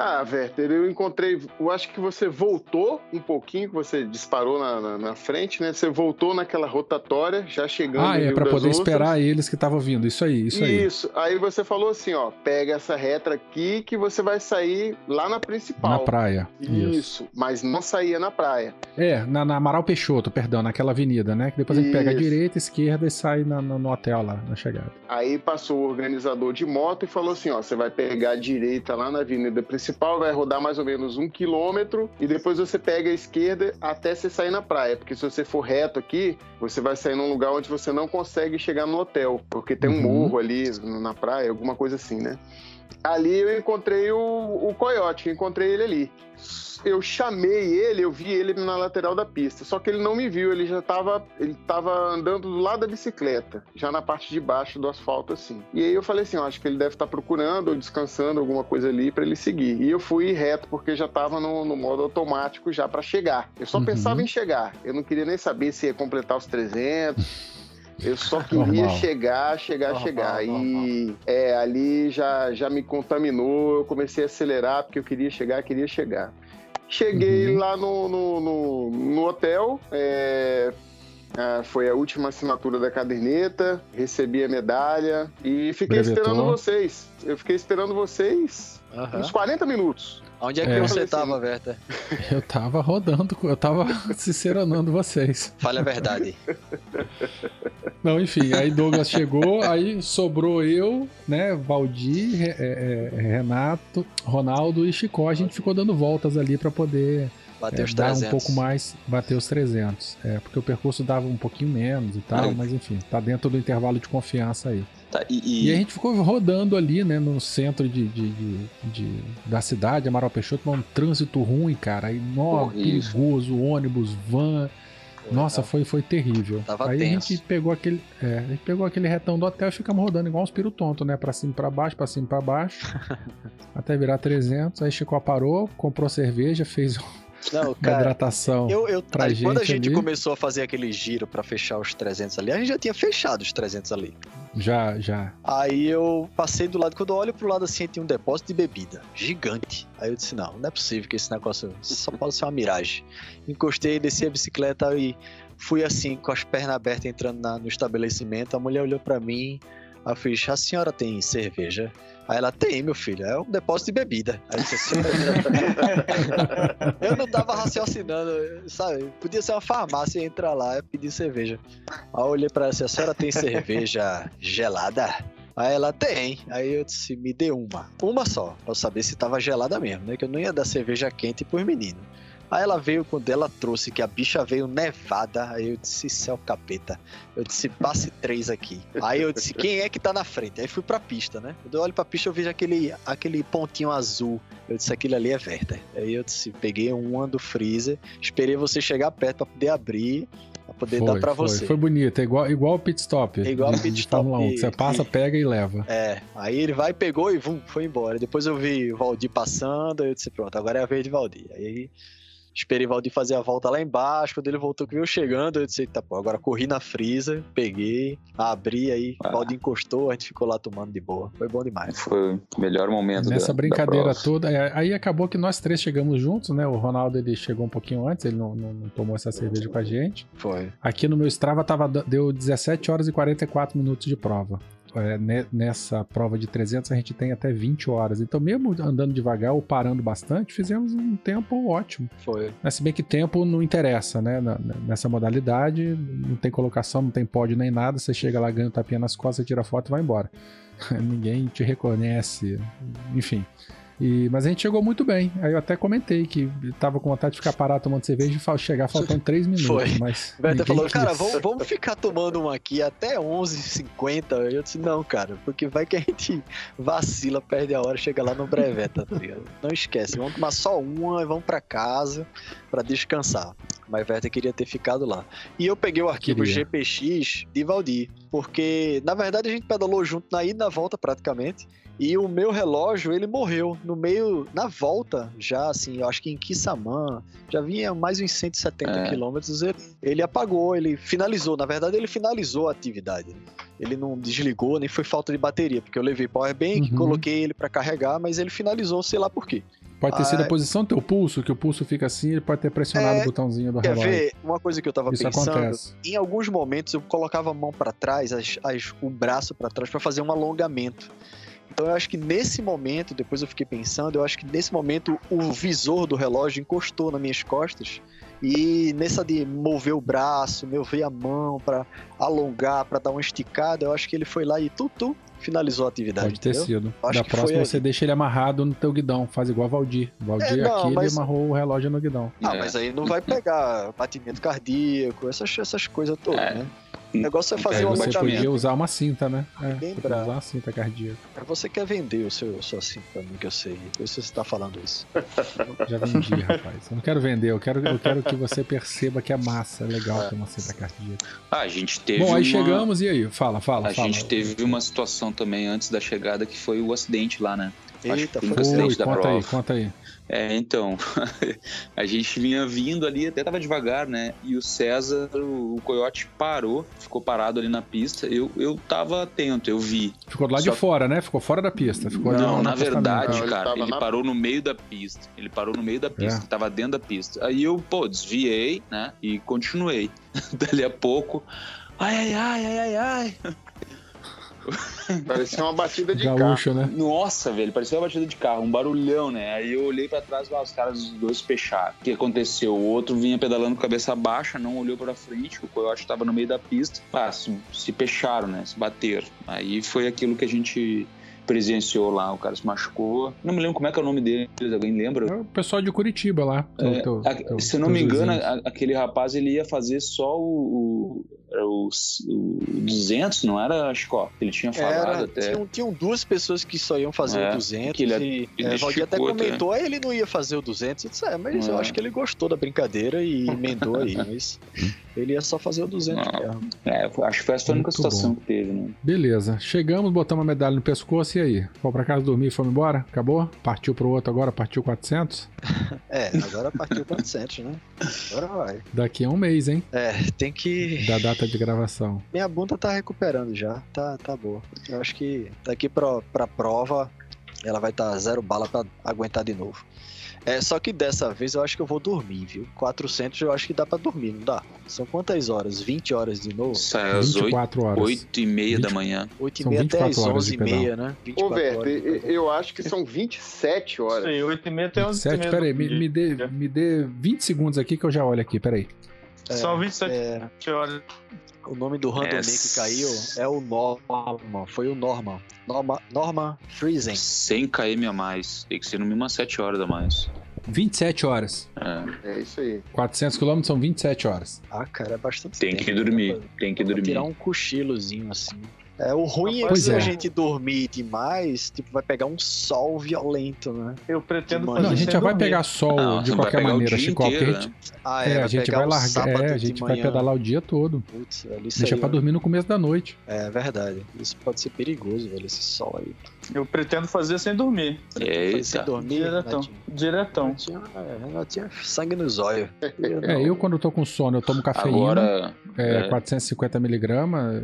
Ah, Werther, eu encontrei. Eu acho que você voltou um pouquinho, que você disparou na, na, na frente, né? Você voltou naquela rotatória, já chegando. Ah, é, das poder Ostras. esperar eles que estavam vindo. Isso aí, isso aí. Isso. Aí você falou assim, ó, pega essa reta aqui que você vai sair lá na principal. Na praia. Isso. Isso. mas não saía na praia. É, na, na Amaral Peixoto, perdão, naquela avenida, né? Que depois a gente pega a direita, a esquerda e sai na- no, no hotel lá, na chegada. Aí passou o organizador de moto e falou assim, ó, você vai pegar a direita lá na avenida principal, vai rodar mais ou menos um quilômetro e depois você pega a esquerda até você sair na praia, porque se você for reto aqui, você vai sair num lugar onde você não consegue chegar no hotel, porque tem um Uhum. morro ali na praia, alguma coisa assim, né? Ali eu encontrei o, o coiote, eu encontrei ele ali. Eu chamei ele, eu vi ele na lateral da pista, só que ele não me viu, ele já tava, ele tava andando do lado da bicicleta, já na parte de baixo do asfalto assim. E aí eu falei assim, ó, acho que ele deve estar procurando ou descansando alguma coisa ali pra ele seguir. E eu fui reto porque já tava no, no modo automático já pra chegar. Eu só Uhum. pensava em chegar. Eu não queria nem saber se ia completar os 300. Eu só queria Normal. chegar, chegar, Normal, chegar. normal. E é, ali já, já me contaminou, eu comecei a acelerar porque eu queria chegar, queria chegar. Cheguei Uhum. lá no, no, no- no hotel, é, ah, foi a última assinatura da caderneta, recebi a medalha e fiquei Brevetou. esperando vocês. Eu fiquei esperando vocês Aham. uns 40 minutos. Onde é que É. você Falei assim, tava, Werther? Eu tava rodando, eu tava ciceronando vocês. Fale a verdade. Não, enfim, aí Douglas chegou, aí sobrou eu, né, Valdir, é, é, Renato, Ronaldo e Chicó. A gente ficou dando voltas ali pra poder Bateu é, os dar 300. um pouco mais, bater os 300. É, porque o percurso dava um pouquinho menos e tal, mas enfim, tá dentro do intervalo de confiança aí. Tá, e, E, e- a gente ficou rodando ali, né, no centro de, de- de- de- da cidade, Amaral Peixoto, mas um trânsito ruim, cara. Horrível. perigoso, ônibus, van. Nossa, foi, foi terrível. Tava Aí a tenso. gente pegou aquele, é, a gente pegou aquele retão do hotel e ficamos rodando igual uns piro tonto, né? Pra cima e pra baixo, pra cima e pra baixo. até virar 300. Aí Chico parou, comprou cerveja, fez Não, cara, hidratação. eu, eu, pra aí, quando a gente gente ali. começou a fazer aquele giro pra fechar os 300 ali, a gente já tinha fechado os 300 ali. Já, já. Aí eu passei do lado, quando eu olho pro lado assim, tinha um depósito de bebida, gigante. Aí eu disse, não, não é possível que esse negócio só pode ser uma miragem. Encostei, desci a bicicleta e fui assim, com as pernas abertas, entrando na- no estabelecimento. A mulher olhou pra mim, aí eu fiz, a senhora tem cerveja? Aí ela, tem, meu filho, é um depósito de bebida. Aí eu disse assim, eu não tava raciocinando, sabe? Podia ser uma farmácia, entrar lá e pedir cerveja. Aí eu olhei pra ela assim, a senhora tem cerveja gelada? Aí ela tem. Aí eu disse, me dê uma. Uma só, pra eu saber se tava gelada mesmo, né? Que eu não ia dar cerveja quente pros meninos. Aí ela veio, quando ela trouxe que a bicha veio nevada, aí eu disse, céu capeta. Eu disse, passe três aqui. Aí eu disse, quem é que tá na frente? Aí fui pra pista, né? Quando eu olho pra pista, eu vejo aquele, aquele pontinho azul. Eu disse, aquilo ali é Werther. Aí eu disse, peguei uma do freezer, esperei você chegar perto pra poder abrir, pra poder dar pra foi, você. Foi bonito, é igual, igual o pit stop. É igual o pit stop Fórmula 1, que Você passa, pega e leva. É, aí ele vai, pegou e vum, foi embora. Depois eu vi o Valdir passando, aí eu disse, pronto, agora é a vez de Valdir. Aí esperei o Valdir fazer a volta lá embaixo, quando ele voltou que veio chegando, eu disse, tá pô, agora corri na frisa, peguei, abri, aí o Ah. Valdir encostou, a gente ficou lá tomando de boa. Foi bom demais. Foi o melhor momento Nessa da, brincadeira da prova. toda, é, aí acabou que nós três chegamos juntos, né? O Ronaldo ele chegou um pouquinho antes, ele não, não- não tomou essa cerveja com a gente. Foi. Aqui no meu Strava tava, deu 17 horas e 44 minutos de prova. É, ne- nessa prova de 300 a gente tem até 20 horas. Então, mesmo andando devagar ou parando bastante, fizemos um tempo ótimo. Foi. Mas se bem que tempo não interessa, né? Na- nessa modalidade, não tem colocação, não tem pódio nem nada. Você chega lá, ganha um tapinha nas costas, tira foto e vai embora. Ninguém te reconhece, enfim. E, mas a gente chegou muito bem. Aí eu até comentei que tava com vontade de ficar parado tomando cerveja e chegar faltando 3 minutos. Foi. Mas O Werther ninguém falou, quis. cara, vamos, vamos ficar tomando uma aqui até 11h50. Eu disse, não, cara, porque vai que a gente vacila, perde a hora, chega lá no breveta, tá ligado? Não esquece, vamos tomar só uma e vamos pra casa pra descansar. Mas Werther queria ter ficado lá. E eu peguei o arquivo Queria. GPX de Valdir, porque na verdade a gente pedalou junto na ida e na volta praticamente. E o meu relógio, ele morreu no meio, na volta, já assim, eu acho que em Kissamã, já vinha mais uns 170 É. quilômetros, ele, ele apagou, ele finalizou, na verdade ele finalizou a atividade. Ele não desligou, nem foi falta de bateria, porque eu levei powerbank, Uhum. coloquei ele pra carregar, mas ele finalizou, sei lá por quê. Pode ter sido Ah, a posição do teu pulso, que o pulso fica assim, ele pode ter pressionado É, o botãozinho do Quer relógio. ver? Uma coisa que eu tava Isso pensando, acontece. em alguns momentos eu colocava a mão pra trás, as- as- o braço pra trás pra fazer um alongamento. Então eu acho que nesse momento, depois eu fiquei pensando, eu acho que nesse momento o visor do relógio encostou nas minhas costas e nessa de mover o braço, mover a mão pra alongar, pra dar uma esticada, eu acho que ele foi lá e tu tu finalizou a atividade, Pode ter entendeu? sido. Acho da que foi próxima aí. você deixa ele amarrado no teu guidão. Faz igual o Valdir. O Valdir É, não, aqui, mas- ele amarrou o relógio no guidão. Ah, É. mas aí não vai pegar batimento cardíaco, essas, essas coisas todas, É. né? O negócio é fazer Aí um você abatimento. podia usar uma cinta, né? É, você bravo. usar uma cinta cardíaca. Você quer vender o seu, sua cinta que eu sei. Por isso você tá falando isso. Já vendi, rapaz. Eu não quero vender, eu quero, eu quero que você perceba que é massa, é legal ter uma cinta cardíaca. Ah, a gente teve Bom, aí uma... chegamos e aí? Fala, fala, A fala. gente teve uma situação também antes da chegada que foi o acidente lá, né? Acho Eita, que foi. Oi, acidente da conta aí, prova. conta aí. É, então, a gente vinha vindo ali, até tava devagar, né? E o César, o, Coyote parou, ficou parado ali na pista. Eu, eu tava atento, eu vi. Ficou do lado Só- de fora, né? Ficou fora da pista. Ficou Não, na verdade, Não, ele cara, tava ele na- parou no meio da pista. Ele parou no meio da pista, É. tava dentro da pista. Aí eu, pô, desviei, né? E continuei. Dali a pouco. Ai, ai, ai, ai, ai, ai. Parecia uma batida de carro. Gaúcho, né? Nossa, velho, parecia uma batida de carro, um barulhão, né? Aí eu olhei pra trás, lá, os caras, os dois fecharam. O que aconteceu? O outro vinha pedalando com cabeça baixa, não olhou pra frente, o coiote tava no meio da pista. Ah, se, se fecharam, né? Se bateram. Aí foi aquilo que a gente presenciou lá, o cara se machucou. Não me lembro como é que é o nome deles, alguém lembra? É o pessoal de Curitiba lá. teu- É, teu- a- teu- se eu não me engano, a- aquele rapaz ele ia fazer só o, o, era o, o 200, não era, Chico? Ele tinha falado Era, até. tinham, tinham duas pessoas que só iam fazer É, o 200 que ele- e ele é, Valdir até até. comentou, "Ah, ele não ia fazer o 200. Eu disse, é, mas eu É. acho que ele gostou da brincadeira e emendou aí, mas ele ia só fazer o 200 Não. mesmo. É, foi- acho que foi essa a única situação bom. que teve, né? Beleza. Chegamos, botamos a medalha no pescoço e aí? Fomos pra casa dormir e fomos embora? Acabou? Partiu pro outro agora? Partiu 400? É, agora partiu 400, né? Agora vai. Daqui a um mês, hein? É, tem que... Da data de gravação. Minha bunda tá recuperando já, tá, tá boa. Eu acho que daqui pra, pra prova ela vai estar tá zero bala pra aguentar de novo. É, só que dessa vez eu acho que eu vou dormir, viu? 400 eu acho que dá pra dormir, não dá? São quantas horas? 20 horas de novo? Sai às 8, 24 horas. 8 e meia da 20. manhã. 8 e meia até 24 as horas 11 de e meia, né? Ô, 24 Verto, horas. eu- acho que são 27 horas. Sei, 8 e meia até 11 e 7, meia. peraí, me, me, dê, me dê 20 segundos aqui que eu já olho aqui, peraí. São 27 É, horas. o nome do randomman É, que caiu é o Norman, foi o Norman. Norma, Norman Friesen. 100 km a mais. Tem que ser no mínimo umas 7 horas a mais. 27 horas. É, É isso aí. 400 quilômetros são 27 horas. Ah, cara, é bastante tem tempo. que né, dormir, pra- tem que dormir. Tirar um cochilozinho assim. É, o ruim é Pois que é. a gente dormir demais, tipo, vai pegar um sol violento, né? Eu pretendo Não, fazer Não, a gente já vai dormir. pegar sol Não, de vai qualquer maneira, Chico. inteiro, a gente, Ah, é, a gente pegar vai largar. É, a gente vai pedalar o dia todo. Putz, velho, Deixa aí, pra dormir no começo da noite. É verdade. Isso pode ser perigoso, velho, esse sol aí. Eu pretendo fazer sem dormir. Eita. Sem dormir, Diretão. Renatinho. Diretão. Renatinho, Renatinho é sangue nos olhos. É, eu quando tô com sono, eu tomo cafeína. Agora, É, É. 450 miligramas,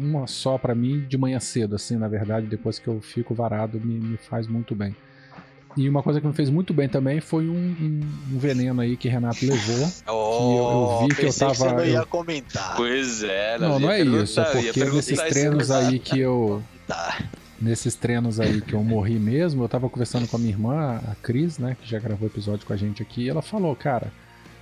uma só pra mim de manhã cedo, assim, na verdade, depois que eu fico varado, me, me faz muito bem. E uma coisa que me fez muito bem também foi um, um- um veneno aí que Renato levou. eu vi que eu pensei tava- você não ia eu- comentar. pois é, Não, não ia é isso, é porque nesses treinos aí. aí que eu. Tá. Nesses treinos aí que eu morri mesmo, eu tava conversando com a minha irmã, a Cris, né, que já gravou episódio com a gente aqui, e ela falou, cara,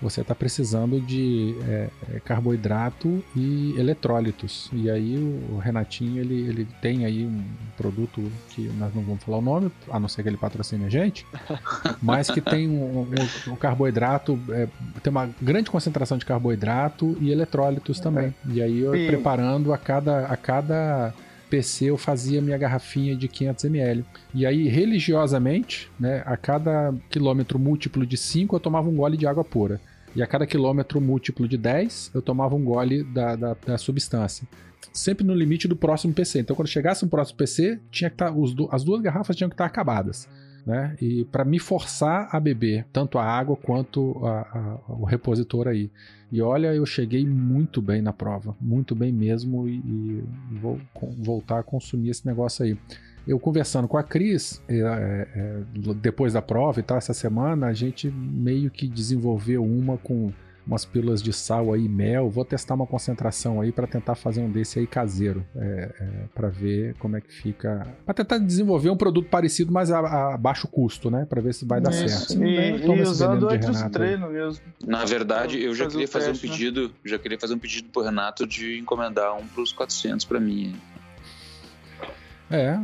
você tá precisando de é, é, carboidrato e eletrólitos. E aí o Renatinho, ele, ele tem aí um produto que nós não vamos falar o nome, a não ser que ele patrocine a gente, mas que tem um, um- um carboidrato, é, tem uma grande concentração de carboidrato e eletrólitos também. E aí eu preparando a cada, a cada PC eu fazia minha garrafinha de 500ml. E aí, religiosamente, né, a cada quilômetro múltiplo de 5 eu tomava um gole de água pura. E a cada quilômetro múltiplo de 10 eu tomava um gole da, da, da substância. Sempre no limite do próximo PC. Então, quando chegasse um próximo PC, tinha que tá, os du- as duas garrafas tinham que estar acabadas. Né? E para me forçar a beber tanto a água quanto a- a- o repositor aí. E olha, eu cheguei muito bem na prova, muito bem mesmo, e, e vou voltar a consumir esse negócio aí. Eu conversando com a Cris, é, é, é, depois da prova e tal, essa semana, a gente meio que desenvolveu uma com umas pílulas de sal aí, mel. Vou testar uma concentração aí para tentar fazer um desse aí caseiro, é, para ver como é que fica. Para tentar desenvolver um produto parecido, mas a, a baixo custo, né? Para ver se vai dar Isso. certo. E, tomo e usando os aí. treinos mesmo. Na verdade, eu já Fazer queria fazer um né? pedido, já queria fazer um pedido pro Renato de encomendar um pros 400 pra mim, É,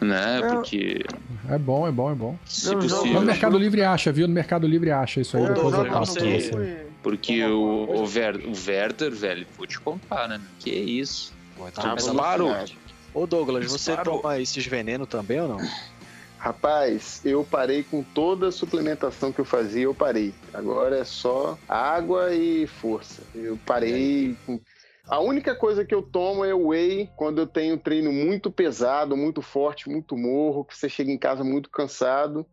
né? É. Porque é bom, é bom, é bom. se possível, No Mercado Livre acha, viu? No Mercado Livre acha isso aí, Ô, depois eu passo pra você- você. Porque o, o, Ver, o Werther, velho, vou te contar, né? Que isso? Tá Disparo. Ô Douglas, você Disparo. toma esses venenos também ou não? Rapaz, eu parei com toda a suplementação que eu fazia, eu parei. Agora é só água e força. Eu parei com. A única coisa que eu tomo é o whey quando eu tenho treino muito pesado, muito forte, muito morro, que você chega em casa muito cansado,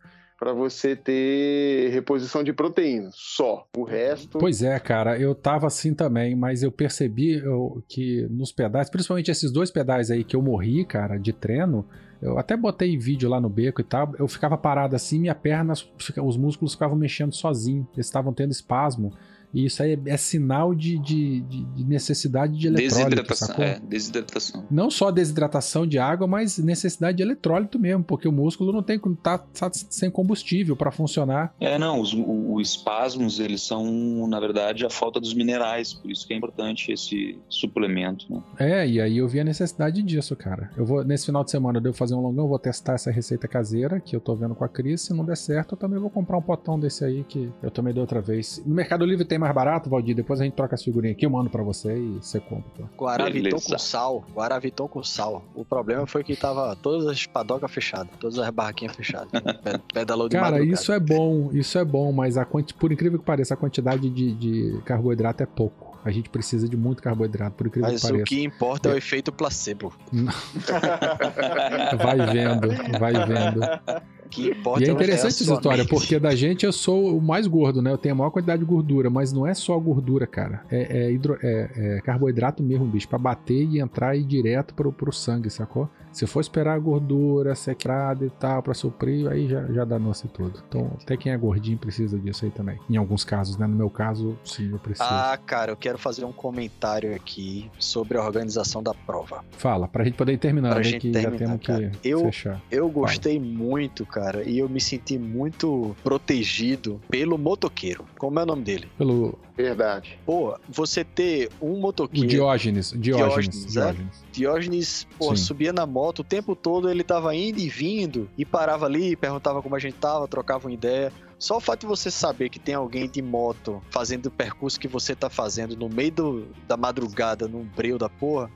para você ter reposição de proteína. Só. O resto. Pois é, cara, eu tava assim também, mas eu percebi que nos pedais, principalmente esses dois pedais aí que eu morri, cara, de treino, eu até botei vídeo lá no beco e tal, eu ficava parado assim, minha perna, os músculos ficavam mexendo sozinho, eles estavam tendo espasmo. E isso aí é, é sinal de, de- de- de necessidade de eletrólito, Desidratação. sacou? É, desidratação. Não só desidratação de água, mas necessidade de eletrólito mesmo, porque o músculo não tem tá, tá sem combustível para funcionar. É, não, os, os espasmos, eles são, na verdade, a falta dos minerais, por isso que é importante esse suplemento, né? É, e aí eu vi a necessidade disso, cara. Eu vou nesse final de semana eu devo fazer um longão, vou testar essa receita caseira que eu tô vendo com a Cris. Se não der certo, eu também vou comprar um potão desse aí que eu tomei da outra vez. No Mercado Livre tem mais barato, Valdir. Depois a gente troca as figurinhas aqui, eu mando pra você e você compra. Tá? Guaraviton com sal. Guaraviton com sal. O problema foi que tava todas as padocas fechadas, todas as barraquinhas fechadas. Pe- Pedalou de Cara, madrugada. isso é bom, isso é bom, mas a quanti... por incrível que pareça, a quantidade de, de carboidrato é pouco. A gente precisa de muito carboidrato, por incrível Mas que o pareça. que importa é o efeito placebo. Vai vendo, vai vendo. Que importa E é o interessante essa história, mente. porque da gente eu sou o mais gordo, né? Eu tenho a maior quantidade de gordura, mas não é só gordura, cara. É, é hidro- é- é carboidrato mesmo, bicho, pra bater e entrar e ir direto pro, pro sangue, sacou? Se for esperar a gordura secrada e tal pra suprir, aí já, já danou-se tudo. Então, até quem é gordinho precisa disso aí também. Em alguns casos, né? No meu caso, sim, eu preciso. Ah, cara, eu quero fazer um comentário aqui sobre a organização da prova. Fala, pra gente poder ir terminando, Pra né? gente Que já terminar, temos que cara. Eu- fechar. Eu gostei muito, cara, cara, e eu me senti muito protegido pelo motoqueiro. Como é o nome dele? Pelo Verdade. Pô, você ter um o motoqueiro. Diógenes. Diógenes. Diógenes, é? Diógenes. Diógenes, pô, Sim. subia na moto o tempo todo, ele tava indo e vindo, e parava ali, perguntava como a gente tava, trocava uma ideia. Só o fato de você saber que tem alguém de moto fazendo o percurso que você tá fazendo no meio do- da madrugada, num breu da porra,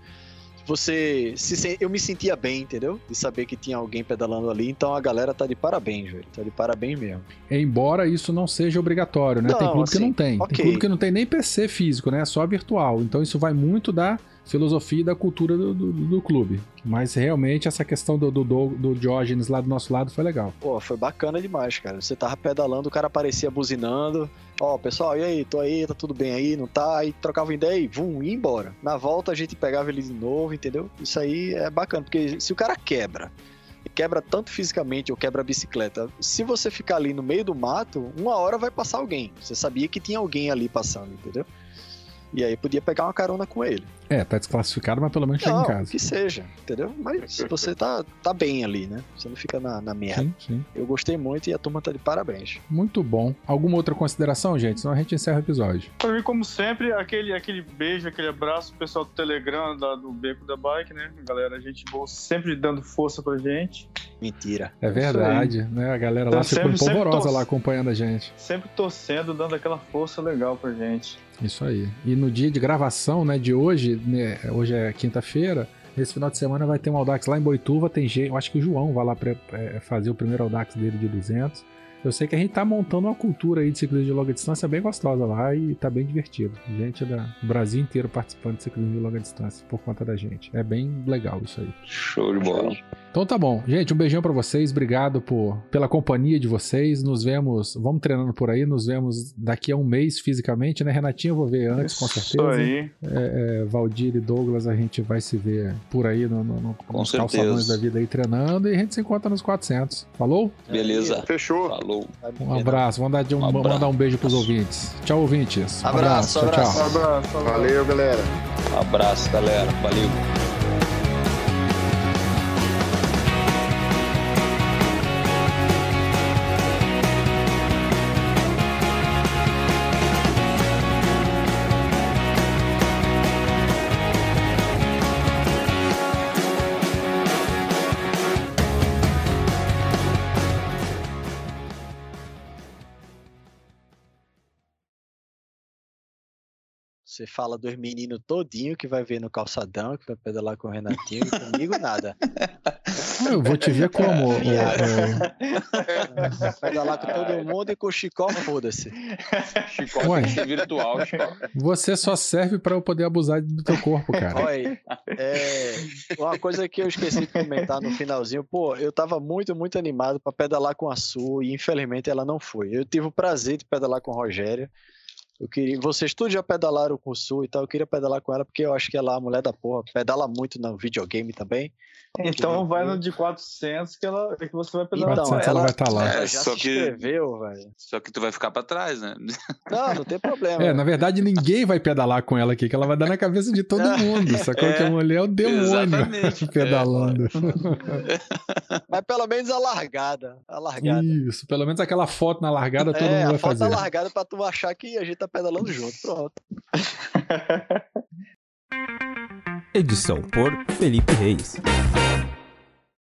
você se eu me sentia bem, entendeu? De saber que tinha alguém pedalando ali, então a galera tá de parabéns, velho. Tá de parabéns mesmo. Embora isso não seja obrigatório, né? tem Não, clube que assim, não tem. ok. Tem clube que não tem nem PC físico, né? É só virtual. Então isso vai muito da filosofia e da cultura do, do, do clube. Mas realmente essa questão do, do, do, Diógenes lá do nosso lado foi legal. Pô, foi bacana demais, cara. Você tava pedalando, o cara aparecia buzinando. Ó, pessoal, e aí? Tô aí, tá tudo bem aí? Não tá? Aí trocava ideia e vum, ia embora. Na volta a gente pegava ele de novo, entendeu? Isso aí é bacana, porque se o cara quebra, quebra tanto fisicamente ou quebra a bicicleta, se você ficar ali no meio do mato, uma hora vai passar alguém. Você sabia que tinha alguém ali passando, entendeu? E aí podia pegar uma carona com ele. É, tá desclassificado, mas pelo menos chega em casa. que seja, entendeu? Mas você tá, tá bem ali, né? Você não fica na, na merda. Sim, sim. Eu gostei muito e a turma tá de parabéns. Muito bom. Alguma outra consideração, gente? Senão a gente encerra o episódio. Pra mim, como sempre, aquele, aquele beijo, aquele abraço, pro pessoal do Telegram, da, do Beco da Bike, né? Galera, a gente boa, sempre dando força pra gente. Mentira. É verdade, né? A galera lá Eu ficou sempre- sempre polvorosa lá acompanhando a gente. Sempre torcendo, dando aquela força legal pra gente. Isso aí. E no dia de gravação, né, de hoje, né, hoje é quinta-feira, esse final de semana vai ter um Audax lá em Boituva, tem gente, eu acho que o João vai lá pra, é, fazer o primeiro Audax dele de 200. Eu sei que a gente tá montando uma cultura aí de ciclismo de longa distância bem gostosa lá e tá bem divertido. Gente da- do Brasil inteiro participando de ciclismo de longa distância por conta da gente. É bem legal isso aí. Show de bola. Então tá bom. Gente, um beijão pra vocês. Obrigado por, pela companhia de vocês. Nos vemos, vamos treinando por aí. Nos vemos daqui a um mês fisicamente, né? Renatinho eu vou ver antes, com Isso certeza. aí. É, Valdir e Douglas, a gente vai se ver por aí no, no, no, Com nos certeza. calçadões da vida aí treinando e a gente se encontra nos 400. Falou? Beleza. Fechou. Falou. Um abraço. Vamos dar de um, Um abraço. mandar um beijo pros ouvintes. Tchau, ouvintes. Um Abraço, Tchau, abraço. tchau. Abraço, abraço. Valeu, galera. Abraço, galera. Valeu. Você fala dos meninos todinho que vai ver no calçadão, que vai pedalar com o Renatinho e comigo nada. Eu vou te ver como. ô, Vai pedalar com todo mundo e com o Chicó, foda-se. Chicote Ué. ser virtual, Chicote. Você só serve pra eu poder abusar do teu corpo, cara. Olha, é, uma coisa que eu esqueci de comentar no finalzinho, pô, eu tava muito, muito animado pra pedalar com a Su e infelizmente ela não foi. Eu tive o prazer de pedalar com o Rogério. Eu queria, vocês todos já pedalaram com o Su e tal, eu queria pedalar com ela porque eu acho que ela é a mulher da porra, pedala muito no videogame também. Então vai no de 400 que, ela, que você vai pedalar. Então, 400 ela vai estar lá. É, Ela já só se que- inscreveu, velho. Só que tu vai ficar pra trás, né? Não, não tem problema. É, na verdade, ninguém vai pedalar com ela aqui, que ela vai dar na cabeça de todo mundo. Sacou É, que a mulher é o demônio pedalando. Mas pelo menos a largada. A largada. Isso, pelo menos aquela foto na largada todo é, mundo vai a foto fazer. da largada pra tu achar que a gente tá pedalando junto. Pronto. Edição por Felipe Reis.